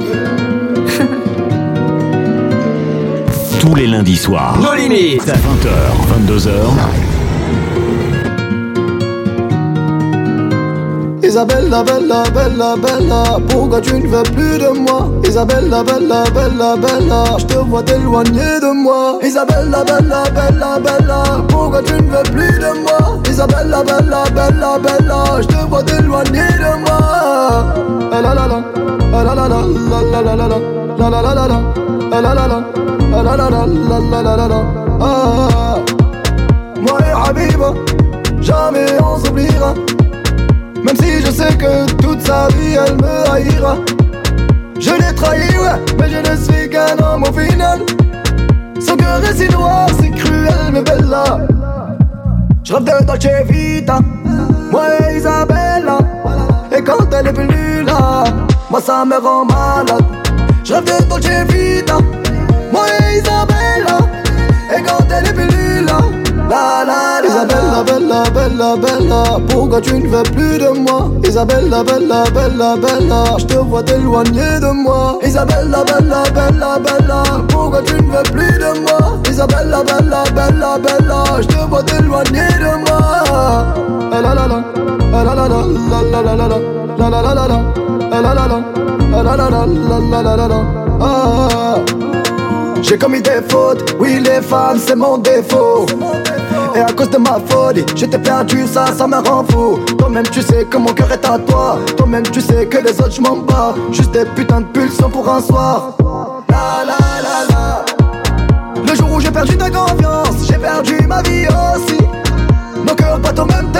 Tous les lundis soirs. Nos limites. 20h, 22h. Isabella, bella, bella, bella, pourquoi tu ne veux plus de moi Isabella, bella, bella, bella, je te vois t'éloigner de moi Isabella, bella, bella, bella, pourquoi tu ne veux plus de moi Isabella, bella, bella, bella, je te vois t'éloigner de moi Ah la la la, ah la la la, la la la la la, la la la la la, ah la la la, ah la la la, la la la la ah Moi et Habiba, jamais on s'oubliera je sais que toute sa vie elle me haïra Je l'ai trahi ouais Mais je ne suis qu'un homme au final Son cœur est si noir, c'est cruel, mais bella. Je rêve de Dolce Vita, moi et Isabella. Et quand elle est plus là, moi ça me rend malade. Je rêve de Dolce Vita, moi et Isabella. Et quand elle est plus là, la la la. Isabella, bella, bella. Pourquoi tu ne veux plus de moi? Isabella, bella, bella, bella. Je te vois t'éloigner de moi. Isabella, bella, bella, bella. Pourquoi tu ne veux plus de moi? Isabella, bella, bella, bella. Je te vois t'éloigner de moi. La la la la. La la la Ah. J'ai commis des fautes, oui les femmes c'est mon défaut Et à cause de ma folie, je t'ai perdu, ça, ça me rend fou. Toi-même tu sais que mon cœur est à toi. Toi-même tu sais que les autres je m'en bats. Juste des putains de pulsions pour un soir. La la la la. Le jour où j'ai perdu ta confiance, j'ai perdu ma vie aussi. Nos cœurs battent au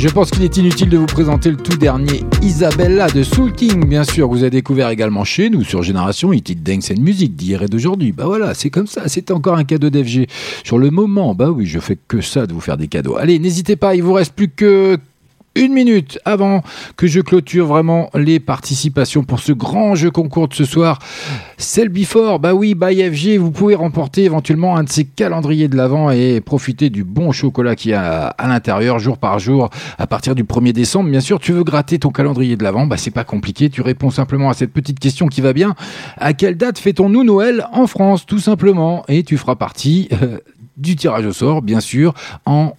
Je pense qu'il est inutile de vous présenter le tout dernier Isabella de Soul King, bien sûr. Vous avez découvert également chez nous sur Génération Hit It Dance and Music d'hier et d'aujourd'hui. Bah voilà, c'est comme ça. C'est encore un cadeau d'FG. Sur le moment, bah oui, je fais que ça de vous faire des cadeaux. Allez, n'hésitez pas, il vous reste plus que une minute avant que je clôture vraiment les participations pour ce grand jeu concours de ce soir. Celle Before, bah oui, by FG, vous pouvez remporter éventuellement un de ces calendriers de l'avant et profiter du bon chocolat qu'il y a à l'intérieur jour par jour à partir du 1er décembre. Bien sûr, tu veux gratter ton calendrier de l'avant, bah c'est pas compliqué, tu réponds simplement à cette petite question qui va bien. À quelle date fêtons-nous Noël en France, tout simplement? Et tu feras partie euh, du tirage au sort, bien sûr, en,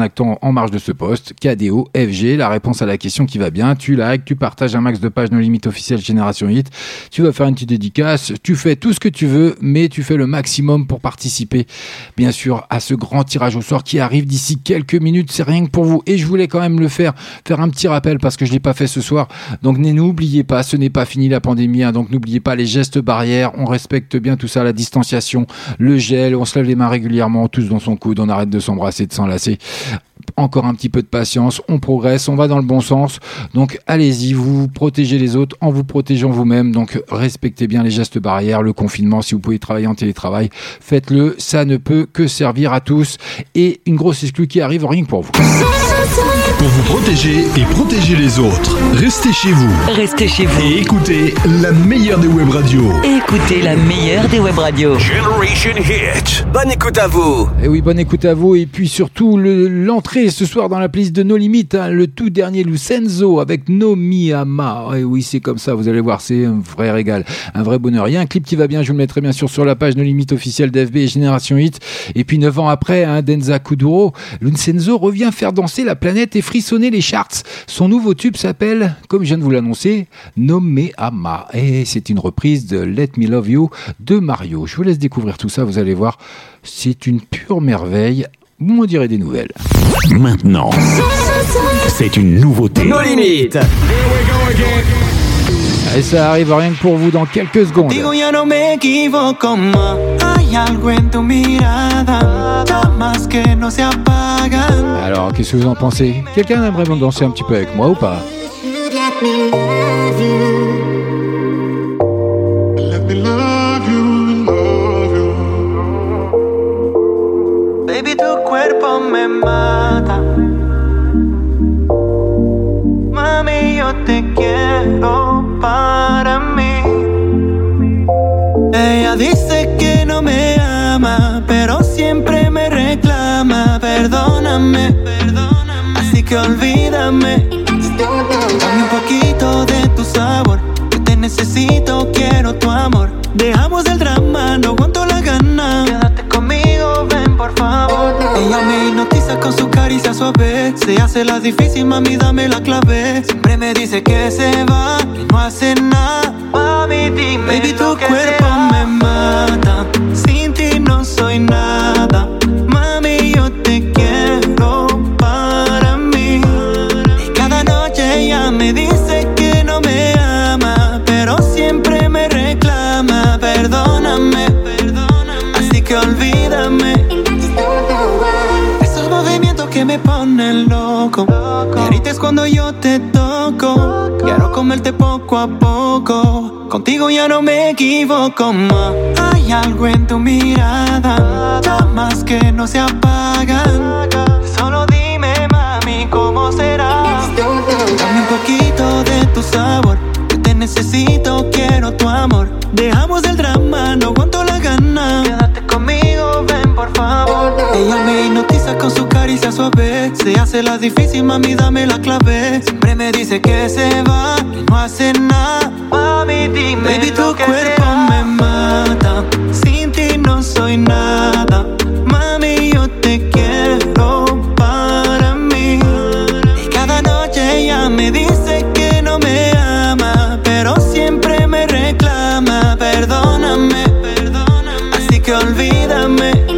actant en marge de ce poste, KDO, FG, la réponse à la question qui va bien, tu likes, tu partages un max de pages no limite officielle Génération Hit, tu vas faire une petite dédicace, tu fais tout ce que tu veux, mais tu fais le maximum pour participer, bien sûr, à ce grand tirage au sort qui arrive d'ici quelques minutes, c'est rien que pour vous, et je voulais quand même le faire, faire un petit rappel parce que je l'ai pas fait ce soir, donc n'oubliez pas, ce n'est pas fini la pandémie, hein, donc n'oubliez pas les gestes barrières, on respecte bien tout ça, la distanciation, le gel, on se lève les mains régulièrement, tous dans son coude, on arrête de s'embrasser, de s'enlacer. Encore un petit peu de patience, on progresse, on va dans le bon sens. Donc allez-y, vous protégez les autres en vous protégeant vous-même. Donc respectez bien les gestes barrières, le confinement, si vous pouvez travailler en télétravail, faites-le, ça ne peut que servir à tous. Et une grosse exclue qui arrive, rien que pour vous. Pour vous protéger et protéger les autres, restez chez vous. Restez chez vous. Et écoutez la meilleure des web radios. Écoutez la meilleure des web radios. Generation Hit. Bonne écoute à vous. Et oui, bonne écoute à vous. Et puis surtout, le- l'entrée ce soir dans la playlist de No Limit, hein, le tout dernier Lucenzo avec No Miyama. Et oui, c'est comme ça, vous allez voir, c'est un vrai régal, un vrai bonheur. Il y a un clip qui va bien, je vous le mettrai bien sûr sur la page No Limit officielle d'FB et Génération Hit. Et puis neuf ans après, hein, Denza Kuduro, Lucenzo revient faire danser la planète et frissonner les charts. Son nouveau tube s'appelle, comme je viens de vous l'annoncer, No Miyama. Et c'est une reprise de Let Me Love You de Mario. Je vous laisse découvrir tout ça, vous allez voir, c'est une pure merveille. Vous m'en direz des nouvelles. Maintenant, c'est une nouveauté. Nos limites. Et ça arrive rien que pour vous dans quelques secondes. Digo, ya no me equivoco más. Hay algo en tu mirada, llamas que no se apagan. Alors, qu'est-ce que vous en pensez? Quelqu'un aimerait bien danser un petit peu avec moi ou pas? Baby, tu cuerpo me mata. Mami, yo te quiero para mí. Ella dice que no me ama, pero siempre me reclama. Perdóname, perdóname. Así que olvídame. Dame un poquito de tu sabor. Yo te necesito, quiero tu amor. Dejamos el drama, no aguanto la hipnotiza con su caricia suave. Se hace la difícil, mami, dame la clave. Siempre me dice que se va, que no hace nada. Mami, dime. Baby, tu cuerpo me mata. Sin ti no soy nada. Me ponen loco. Y ahorita es cuando yo te toco. Quiero comerte poco a poco. Contigo ya no me equivoco más. Hay algo en tu mirada, llamas que no se apagan. Solo dime, mami, cómo será. Dame un poquito de tu sabor. Que te necesito, quiero tu amor. Dejamos el drama, no aguanto Ella me hipnotiza con su caricia suave. Se hace la difícil, mami, dame la clave. Siempre me dice que se va, que no hace nada. Mami, dime. Baby, tu cuerpo me mata. Sin ti no soy nada. Mami, yo te quiero para mí. Y cada noche ella me dice que no me ama, pero siempre me reclama. Perdóname, así que olvídame.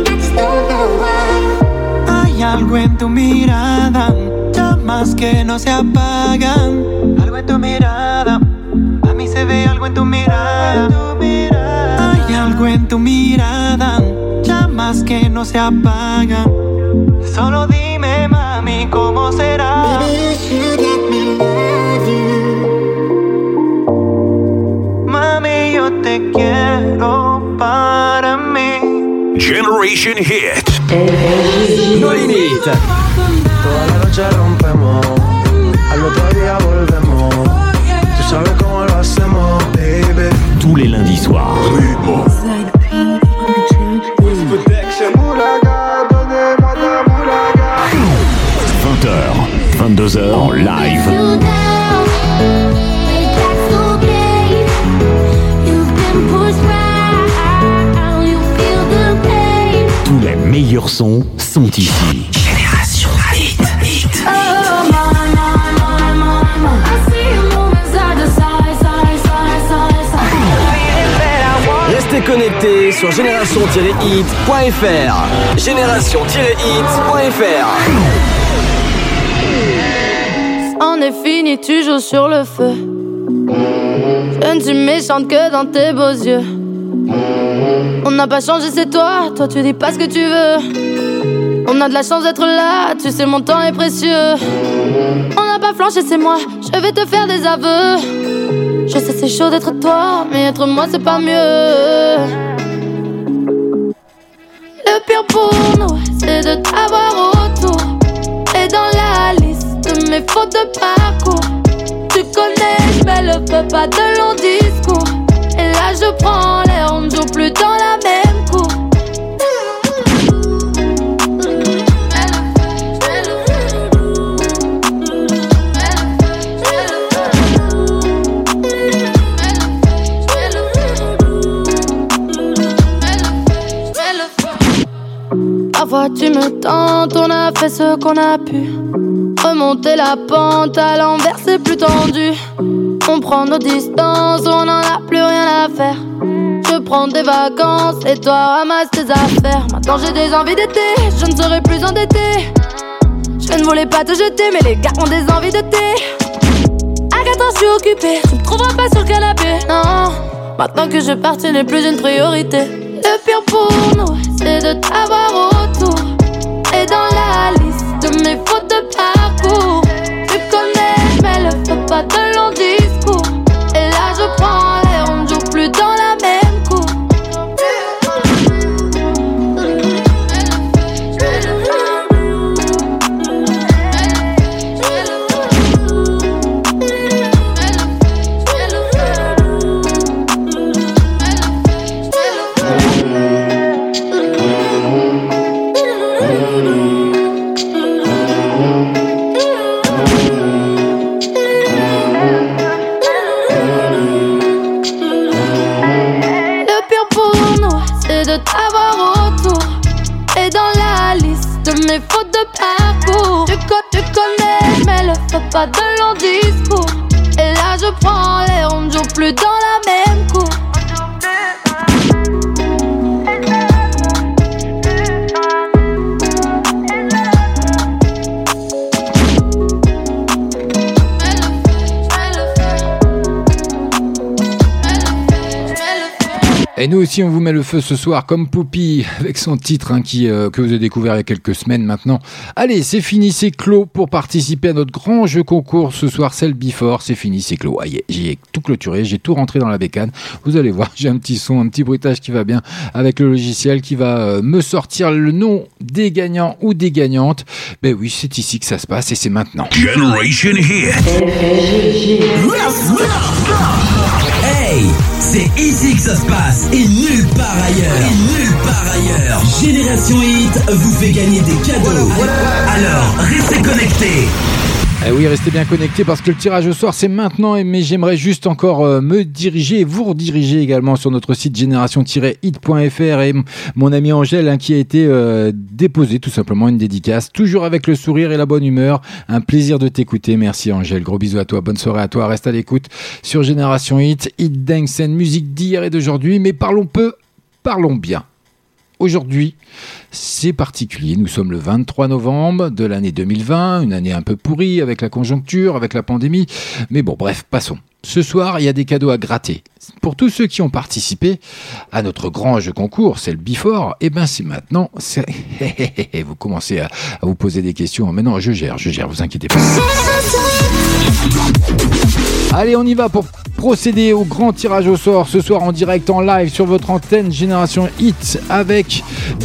Algo en tu mirada, llamas que no se apagan. Algo en tu mirada, a mí se ve algo en tu mirada. Hay algo en tu mirada, llamas que no se apagan. Solo dime, mami, cómo será. Mami, yo te quiero para mí. Generation Hit. No Limite. Toda la noche rompemos, al otro día volvemos. Tú sabes cómo lo hacemos, baby. Tous les lundis soirs. 20h, 22h en live. Meilleurs sons sont ici. Génération Hit, Hit. Restez connectés sur génération-hit.fr. Génération-hit.fr. On est fini, tu joues sur le feu. Je ne suis méchante que dans tes beaux yeux. On n'a pas changé, c'est toi. Toi, tu dis pas ce que tu veux. On a de la chance d'être là, tu sais, mon temps est précieux. On n'a pas flanché, c'est moi. Je vais te faire des aveux. Je sais, c'est chaud d'être toi, mais être moi, c'est pas mieux. Qu'on a pu. Remonter la pente à l'envers, c'est plus tendu. On prend nos distances, on n'en a plus rien à faire. Je prends des vacances et toi ramasse tes affaires. Maintenant j'ai des envies d'été, je ne serai plus endettée. Je ne voulais pas te jeter, mais les gars ont des envies de thé. À 4 ans, je suis occupée, tu me trouveras pas sur le canapé. Non, maintenant que je pars, tu n'es plus une priorité. Le pire pour nous, c'est de t'avoir autour. Et dans la liste de mes fautes de pas de long discours. Et là, je prends l'air, on joue plus dans Et nous aussi, on vous met le feu ce soir, comme Poupy, avec son titre hein, qui, euh, que vous avez découvert il y a quelques semaines maintenant. Allez, c'est fini, c'est clos pour participer à notre grand jeu concours ce soir, celle Before. C'est fini, c'est clos. Aïe, j'ai tout clôturé, j'ai tout rentré dans la bécane. Vous allez voir, j'ai un petit son, un petit bruitage qui va bien avec le logiciel qui va euh, me sortir le nom des gagnants ou des gagnantes. Ben oui, c'est ici que ça se passe et c'est maintenant. Generation Hit. Hey, c'est ici que ça se passe et nulle part ailleurs. Et nulle part ailleurs. Génération Hit vous fait gagner des cadeaux. Alors, restez connectés. Eh oui, restez bien connectés parce que le tirage au sort c'est maintenant, mais j'aimerais juste encore euh, me diriger et vous rediriger également sur notre site génération-hit.fr et mon ami Angèle hein, qui a été euh, déposé tout simplement une dédicace, toujours avec le sourire et la bonne humeur. Un plaisir de t'écouter. Merci Angèle. Gros bisous à toi. Bonne soirée à toi. Reste à l'écoute sur Génération Hit, Hit scène musique d'hier et d'aujourd'hui, mais parlons peu, parlons bien. Aujourd'hui, c'est particulier. Nous sommes le 23 novembre de l'année 2020, une année un peu pourrie avec la conjoncture, avec la pandémie. Mais bon, bref, passons. Ce soir, il y a des cadeaux à gratter. Pour tous ceux qui ont participé à notre grand jeu concours, c'est le Before, et ben c'est maintenant. vous commencez à, à vous poser des questions. Mais non, je gère, je gère, vous inquiétez pas. Allez, on y va pour procéder au grand tirage au sort ce soir en direct en live sur votre antenne Génération Hit avec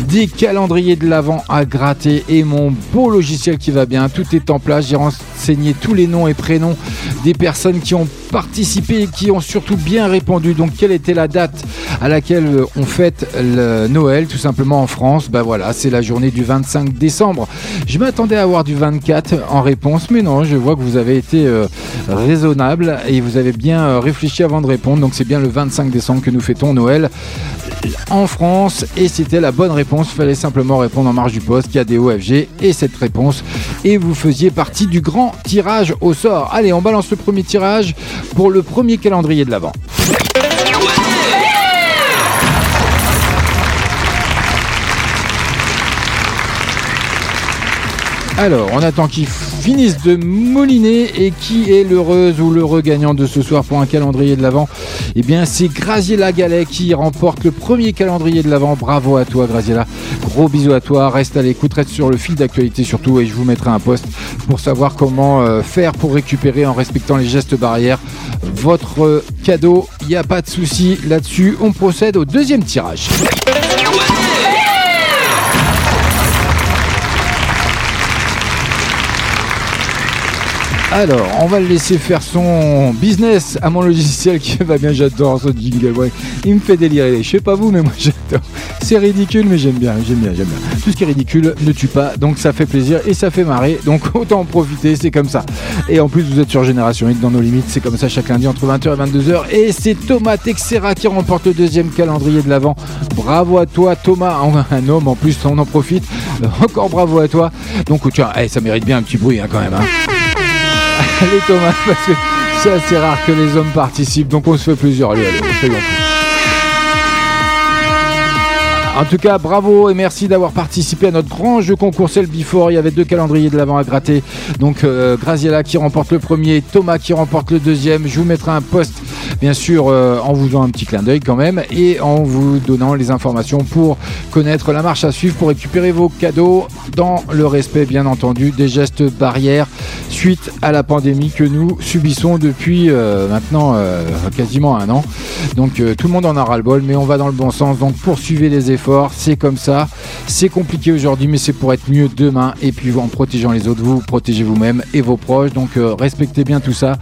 des calendriers de l'avant à gratter et mon beau logiciel qui va bien. Tout est en place. J'ai renseigné tous les noms et prénoms des personnes qui ont participé et qui ont surtout bien répondu. Donc, quelle était la date à laquelle euh, on fête le Noël tout simplement en France? Ben voilà, c'est la journée du 25 décembre. Je m'attendais à avoir du 24 en réponse, mais non, je vois que vous avez été euh, raisonnable et vous avez bien euh, réfléchi avant de répondre. Donc c'est bien le 25 décembre que nous fêtons Noël en France et c'était la bonne réponse. Fallait simplement répondre en marge du poste, KDOFG et cette réponse et vous faisiez partie du grand tirage au sort. Allez, on balance le premier tirage pour le premier calendrier de l'avant. Alors, on attend qu'ils finissent de mouliner et qui est l'heureuse ou l'heureux gagnant de ce soir pour un calendrier de l'Avent Eh bien, c'est Graziella Gallet qui remporte le premier calendrier de l'Avent. Bravo à toi, Graziella. Gros bisous à toi. Reste à l'écoute, reste sur le fil d'actualité surtout et je vous mettrai un post pour savoir comment euh, faire pour récupérer en respectant les gestes barrières votre euh, cadeau. Il n'y a pas de souci là-dessus. On procède au deuxième tirage. Alors, on va le laisser faire son business à mon logiciel qui va bien. J'adore ce jingle. Il me fait délirer. Je sais pas vous, mais moi j'adore. C'est ridicule, mais j'aime bien. J'aime bien, j'aime bien. Tout ce qui est ridicule ne tue pas, donc ça fait plaisir et ça fait marrer. Donc autant en profiter. C'est comme ça. Et en plus, vous êtes sur Génération Hit dans nos limites. C'est comme ça chaque lundi entre 20h et 22h. Et c'est Thomas Texera qui remporte le deuxième calendrier de l'avant. Bravo à toi, Thomas. Un homme en plus, on en profite. Encore bravo à toi. Donc tiens, eh, ça mérite bien un petit bruit hein, quand même. hein. Allez Thomas, parce que c'est assez rare que les hommes participent, donc on se fait plusieurs. Allez, allez, soyons fous. En tout cas, bravo et merci d'avoir participé à notre grand jeu concours Cell Before. Il y avait deux calendriers de l'avant à gratter. Donc, euh, Graziella qui remporte le premier, Thomas qui remporte le deuxième. Je vous mettrai un post, bien sûr, euh, en vous donnant un petit clin d'œil quand même et en vous donnant les informations pour connaître la marche à suivre pour récupérer vos cadeaux dans le respect, bien entendu, des gestes barrières suite à la pandémie que nous subissons depuis euh, maintenant euh, quasiment un an. Donc, tout le monde en a ras-le-bol, mais on va dans le bon sens. Donc, poursuivez les efforts. C'est comme ça. C'est compliqué aujourd'hui, mais c'est pour être mieux demain. Et puis, en protégeant les autres, vous, protégez vous-même et vos proches. Donc, euh, respectez bien tout ça.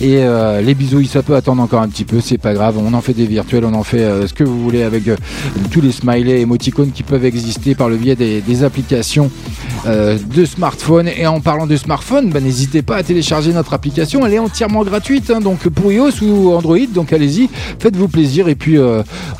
Et euh, les bisous, ça peut attendre encore un petit peu. C'est pas grave. On en fait des virtuels, on en fait euh, ce que vous voulez avec tous les smileys, émoticônes qui peuvent exister par le biais des, applications de smartphone. Et en parlant de smartphone, bah, n'hésitez pas à télécharger notre application. Elle est entièrement gratuite, hein, donc pour iOS ou Android. Donc allez-y, faites-vous plaisir. Et puis,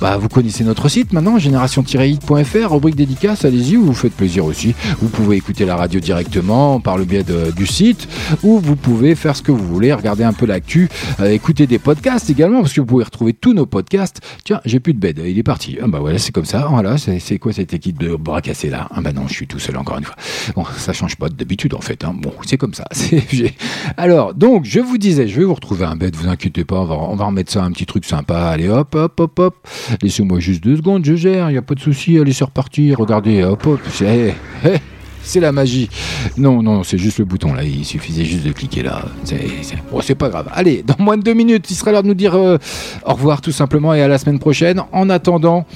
bah, vous connaissez notre site maintenant, génération-hit.fr, rubrique dédicace. Allez-y, vous vous faites plaisir aussi. Vous pouvez écouter la radio directement par le biais du site, ou vous pouvez faire ce que vous voulez, regarder un peu l'actu, euh, écouter des podcasts également, parce que vous pouvez retrouver tous nos podcasts. Tiens, j'ai plus de bed, il est parti. Ah bah voilà, c'est comme ça. Voilà, c'est c'est quoi cette équipe de bras cassés là? Ah bah non, je suis tout seul encore une fois. Bon, ça change pas d'habitude en fait. hein. Bon, c'est comme ça. Alors, donc, je vous disais, je vais vous retrouver un bed, vous inquiétez pas, on va, on va remettre ça un petit truc sympa. Allez, hop, hop, hop, hop. Laissez-moi juste deux secondes, je gère, il n'y a pas de souci. Allez, c'est reparti. Regardez, hop, hop. C'est eh, c'est la magie. Non, non, c'est juste le bouton là. Il suffisait juste de cliquer là. C'est pas grave. Allez, dans moins de deux minutes, il sera l'heure de nous dire euh, au revoir tout simplement et à la semaine prochaine. En attendant.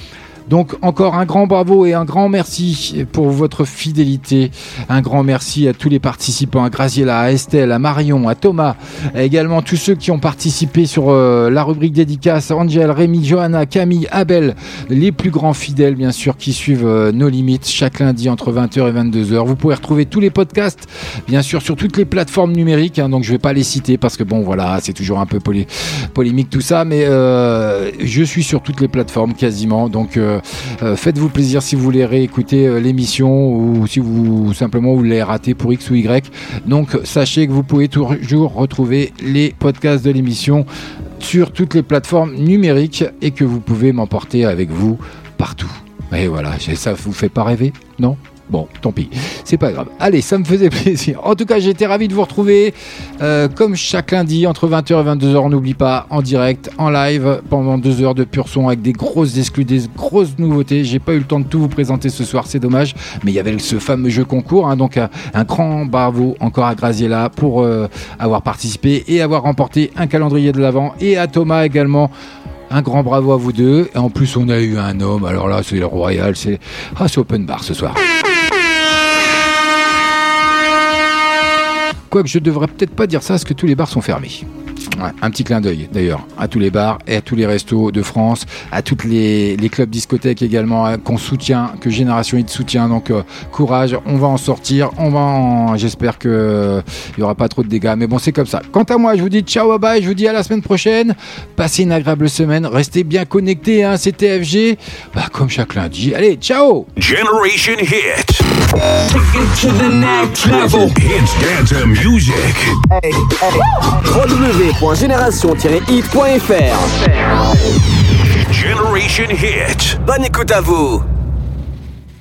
Donc encore un grand bravo et un grand merci pour votre fidélité. Un grand merci à tous les participants, à Graziella, à Estelle, à Marion, à Thomas, également tous ceux qui ont participé sur euh, la rubrique dédicace, Angel, Rémi, Johanna, Camille, Abel, les plus grands fidèles bien sûr qui suivent euh, nos limites chaque lundi entre 20h et 22h. Vous pouvez retrouver tous les podcasts bien sûr sur toutes les plateformes numériques, hein, donc je vais pas les citer parce que bon voilà, c'est toujours un peu polé- polémique tout ça, mais euh, je suis sur toutes les plateformes quasiment, faites-vous plaisir si vous voulez réécouter euh, l'émission ou si vous simplement vous l'avez raté pour X ou Y. Donc sachez que vous pouvez toujours retrouver les podcasts de l'émission sur toutes les plateformes numériques et que vous pouvez m'emporter avec vous partout. Et voilà, ça vous fait pas rêver Non? Bon, tant pis, c'est pas grave. Allez, ça me faisait plaisir. En tout cas, j'étais ravi de vous retrouver euh, comme chaque lundi entre 20h et 22h. On n'oublie pas en direct, en live, pendant deux heures de pur son avec des grosses exclus, des grosses nouveautés. J'ai pas eu le temps de tout vous présenter ce soir, c'est dommage. Mais il y avait ce fameux jeu concours, hein, donc euh, un grand bravo encore à Graziella pour euh, avoir participé et avoir remporté un calendrier de l'avant et à Thomas également. Un grand bravo à vous deux. Et en plus, on a eu un homme. Alors là, c'est le royal. C'est ah, c'est open bar ce soir. Je devrais peut-être pas dire ça parce que tous les bars sont fermés. Ouais, un petit clin d'œil d'ailleurs à tous les bars et à tous les restos de France, à toutes les, les clubs discothèques également euh, qu'on soutient, que Génération Hit soutient. Donc euh, courage, on va en sortir, on va en... J'espère que euh, il y aura pas trop de dégâts, mais bon c'est comme ça. Quant à moi, je vous dis ciao bye bye, je vous dis à la semaine prochaine. Passez une agréable semaine, restez bien connectés, hein, c'est TFG, bah, comme chaque lundi. Allez, ciao. Generation Hit. Take it to the next level. Dance music. www.génération-hit.fr Generation Hit. Bonne écoute à vous